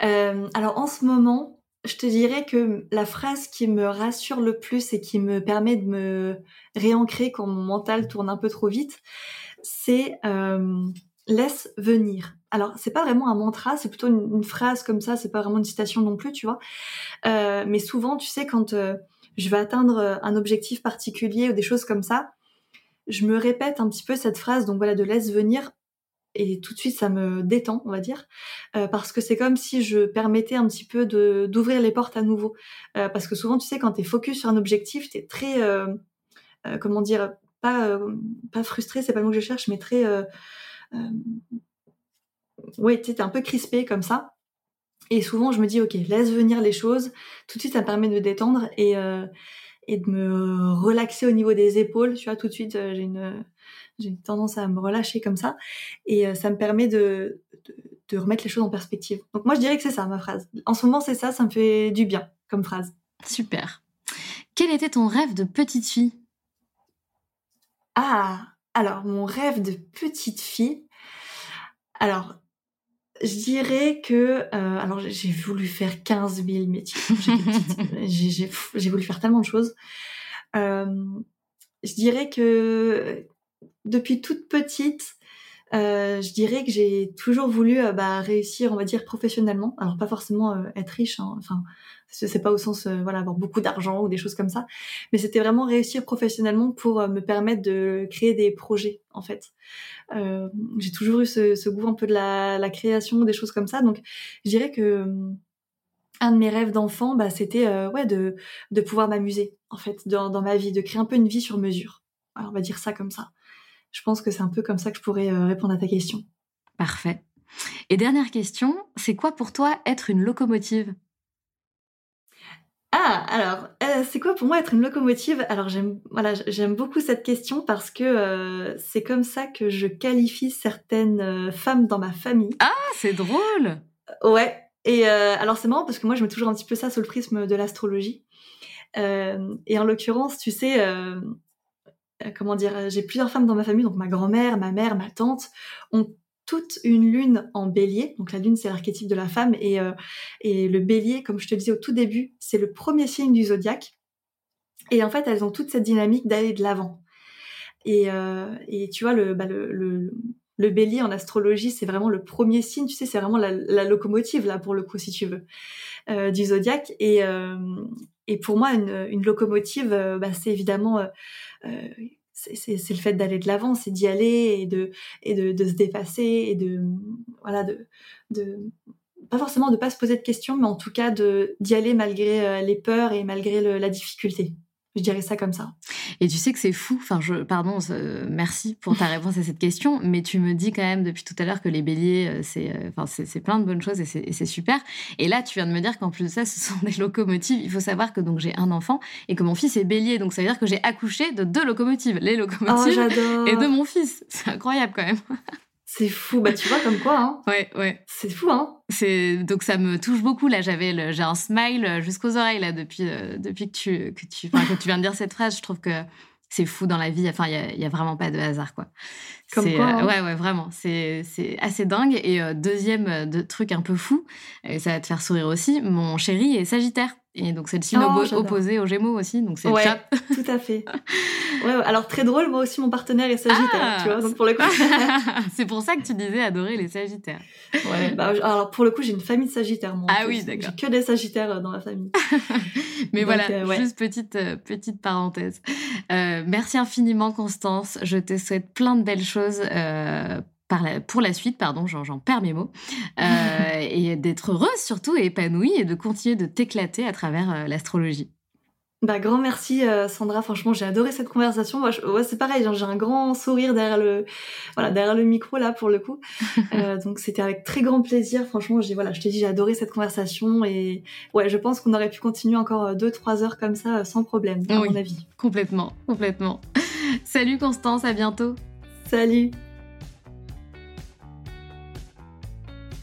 Euh, alors en ce moment, je te dirais que la phrase qui me rassure le plus et qui me permet de me réancrer quand mon mental tourne un peu trop vite, c'est euh, laisse venir. Alors c'est pas vraiment un mantra, c'est plutôt une, phrase comme ça, c'est pas vraiment une citation non plus, tu vois. Euh, mais souvent, tu sais, quand je vais atteindre un objectif particulier ou des choses comme ça, je me répète un petit peu cette phrase, donc voilà, de laisse venir, et tout de suite ça me détend, on va dire, euh, parce que c'est comme si je permettais un petit peu de d'ouvrir les portes à nouveau. Euh, parce que souvent, tu sais, quand t'es focus sur un objectif, t'es très, euh, comment dire, pas pas frustré, c'est pas le mot que je cherche, mais très, ouais, tu es un peu crispé comme ça. Et souvent, je me dis, ok, laisse venir les choses. Tout de suite, ça me permet de me détendre et et de me relaxer au niveau des épaules. Tu vois, tout de suite, j'ai une j'ai une tendance à me relâcher comme ça. Et euh, ça me permet de, de, remettre les choses en perspective. Donc moi, je dirais que c'est ça, ma phrase. En ce moment, c'est ça, ça me fait du bien comme phrase. Super. Quel était ton rêve de petite fille? Ah, alors mon rêve de petite fille. Alors, je dirais que euh, alors j'ai voulu faire 15 000 métiers. J'ai voulu faire tellement de choses. Euh, je dirais que depuis toute petite, euh, je dirais que j'ai toujours voulu euh, bah, réussir, on va dire professionnellement. Alors pas forcément euh, être riche, hein. enfin c'est pas au sens voilà avoir beaucoup d'argent ou des choses comme ça, mais c'était vraiment réussir professionnellement pour me permettre de créer des projets en fait. j'ai toujours eu ce, goût un peu de la, création, des choses comme ça, donc je dirais que un de mes rêves d'enfant, bah, c'était ouais de de pouvoir m'amuser en fait dans, dans ma vie, de créer un peu une vie sur mesure. Alors on va dire ça comme ça je pense que c'est un peu comme ça que je pourrais euh, répondre à ta question. Parfait. Et dernière question, c'est quoi pour toi être une locomotive? Ah, alors, euh, c'est quoi pour moi être une locomotive? Alors j'aime, voilà, j'aime beaucoup cette question parce que euh, c'est comme ça que je qualifie certaines femmes dans ma famille. Ah, c'est drôle. Ouais. Et alors c'est marrant parce que moi je mets toujours un petit peu ça sous le prisme de l'astrologie. et en l'occurrence, tu sais, comment dire, euh, j'ai plusieurs femmes dans ma famille, donc ma grand-mère, ma mère, ma tante, ont toute une lune en bélier. Donc la lune, c'est l'archétype de la femme. Et, euh, et le bélier, comme je te disais au tout début, c'est le premier signe du zodiaque. Et en fait, elles ont toute cette dynamique d'aller de l'avant. Et, et tu vois, le, bah, le, le, le, bélier en astrologie, c'est vraiment le premier signe, tu sais, c'est vraiment la, locomotive, là, pour le coup, si tu veux, euh, du zodiaque. Et, et pour moi, une, locomotive, bah, c'est évidemment euh, c'est le fait d'aller de l'avant, c'est d'y aller et de et de, se dépasser et de voilà de, de pas forcément de pas se poser de questions, mais en tout cas d'y aller malgré euh, les peurs et malgré la difficulté. Je dirais ça comme ça. Et tu sais que c'est fou. Enfin, je, pardon, merci pour ta réponse à cette question, mais tu me dis quand même depuis tout à l'heure que les béliers, euh, c'est, euh, enfin, c'est plein de bonnes choses et c'est super. Et là, tu viens de me dire qu'en plus de ça, ce sont des locomotives. Il faut savoir que donc j'ai un enfant et que mon fils est bélier, donc ça veut dire que j'ai accouché de deux locomotives, les locomotives oh, et de mon fils. C'est incroyable quand même. C'est fou, bah tu vois comme quoi. Hein. Ouais, ouais. C'est fou, hein. C'est donc ça me touche beaucoup. Là, j'avais j'ai un smile jusqu'aux oreilles là depuis euh, depuis que tu que tu que tu viens de dire cette phrase. Je trouve que c'est fou dans la vie. Enfin, il y a, vraiment pas de hasard quoi. Comme quoi, euh, hein. Ouais, ouais, vraiment. C'est c'est assez dingue. Et euh, deuxième de, truc un peu fou, et ça va te faire sourire aussi. Mon chéri est Sagittaire. Et donc c'est le signe oh, opposé aux Gémeaux aussi, donc c'est ouais, tout à fait. Ouais, alors très drôle, moi aussi mon partenaire est Sagittaire, ah tu vois, donc pour le coup. c'est pour ça que tu disais adorer les Sagittaires. Ouais, bah, alors pour le coup j'ai une famille de Sagittaires, moi. Ah oui, d'accord. J'ai que des Sagittaires euh, dans la famille. Mais voilà, euh, juste petite euh, petite parenthèse. merci infiniment Constance, je te souhaite plein de belles choses pour la suite, pardon, j'en perds mes mots, euh, et d'être heureuse surtout et épanouie et de continuer de t'éclater à travers euh, l'astrologie. Bah, grand merci euh, Sandra, franchement j'ai adoré cette conversation. Moi, ouais, c'est pareil, j'ai un grand sourire derrière le, voilà, derrière le micro là pour le coup. donc c'était avec très grand plaisir. Franchement, j'ai voilà, je te dis j'ai adoré cette conversation et ouais, je pense qu'on aurait pu continuer encore deux trois heures comme ça sans problème à mon avis. Complètement, complètement. Salut Constance, à bientôt. Salut.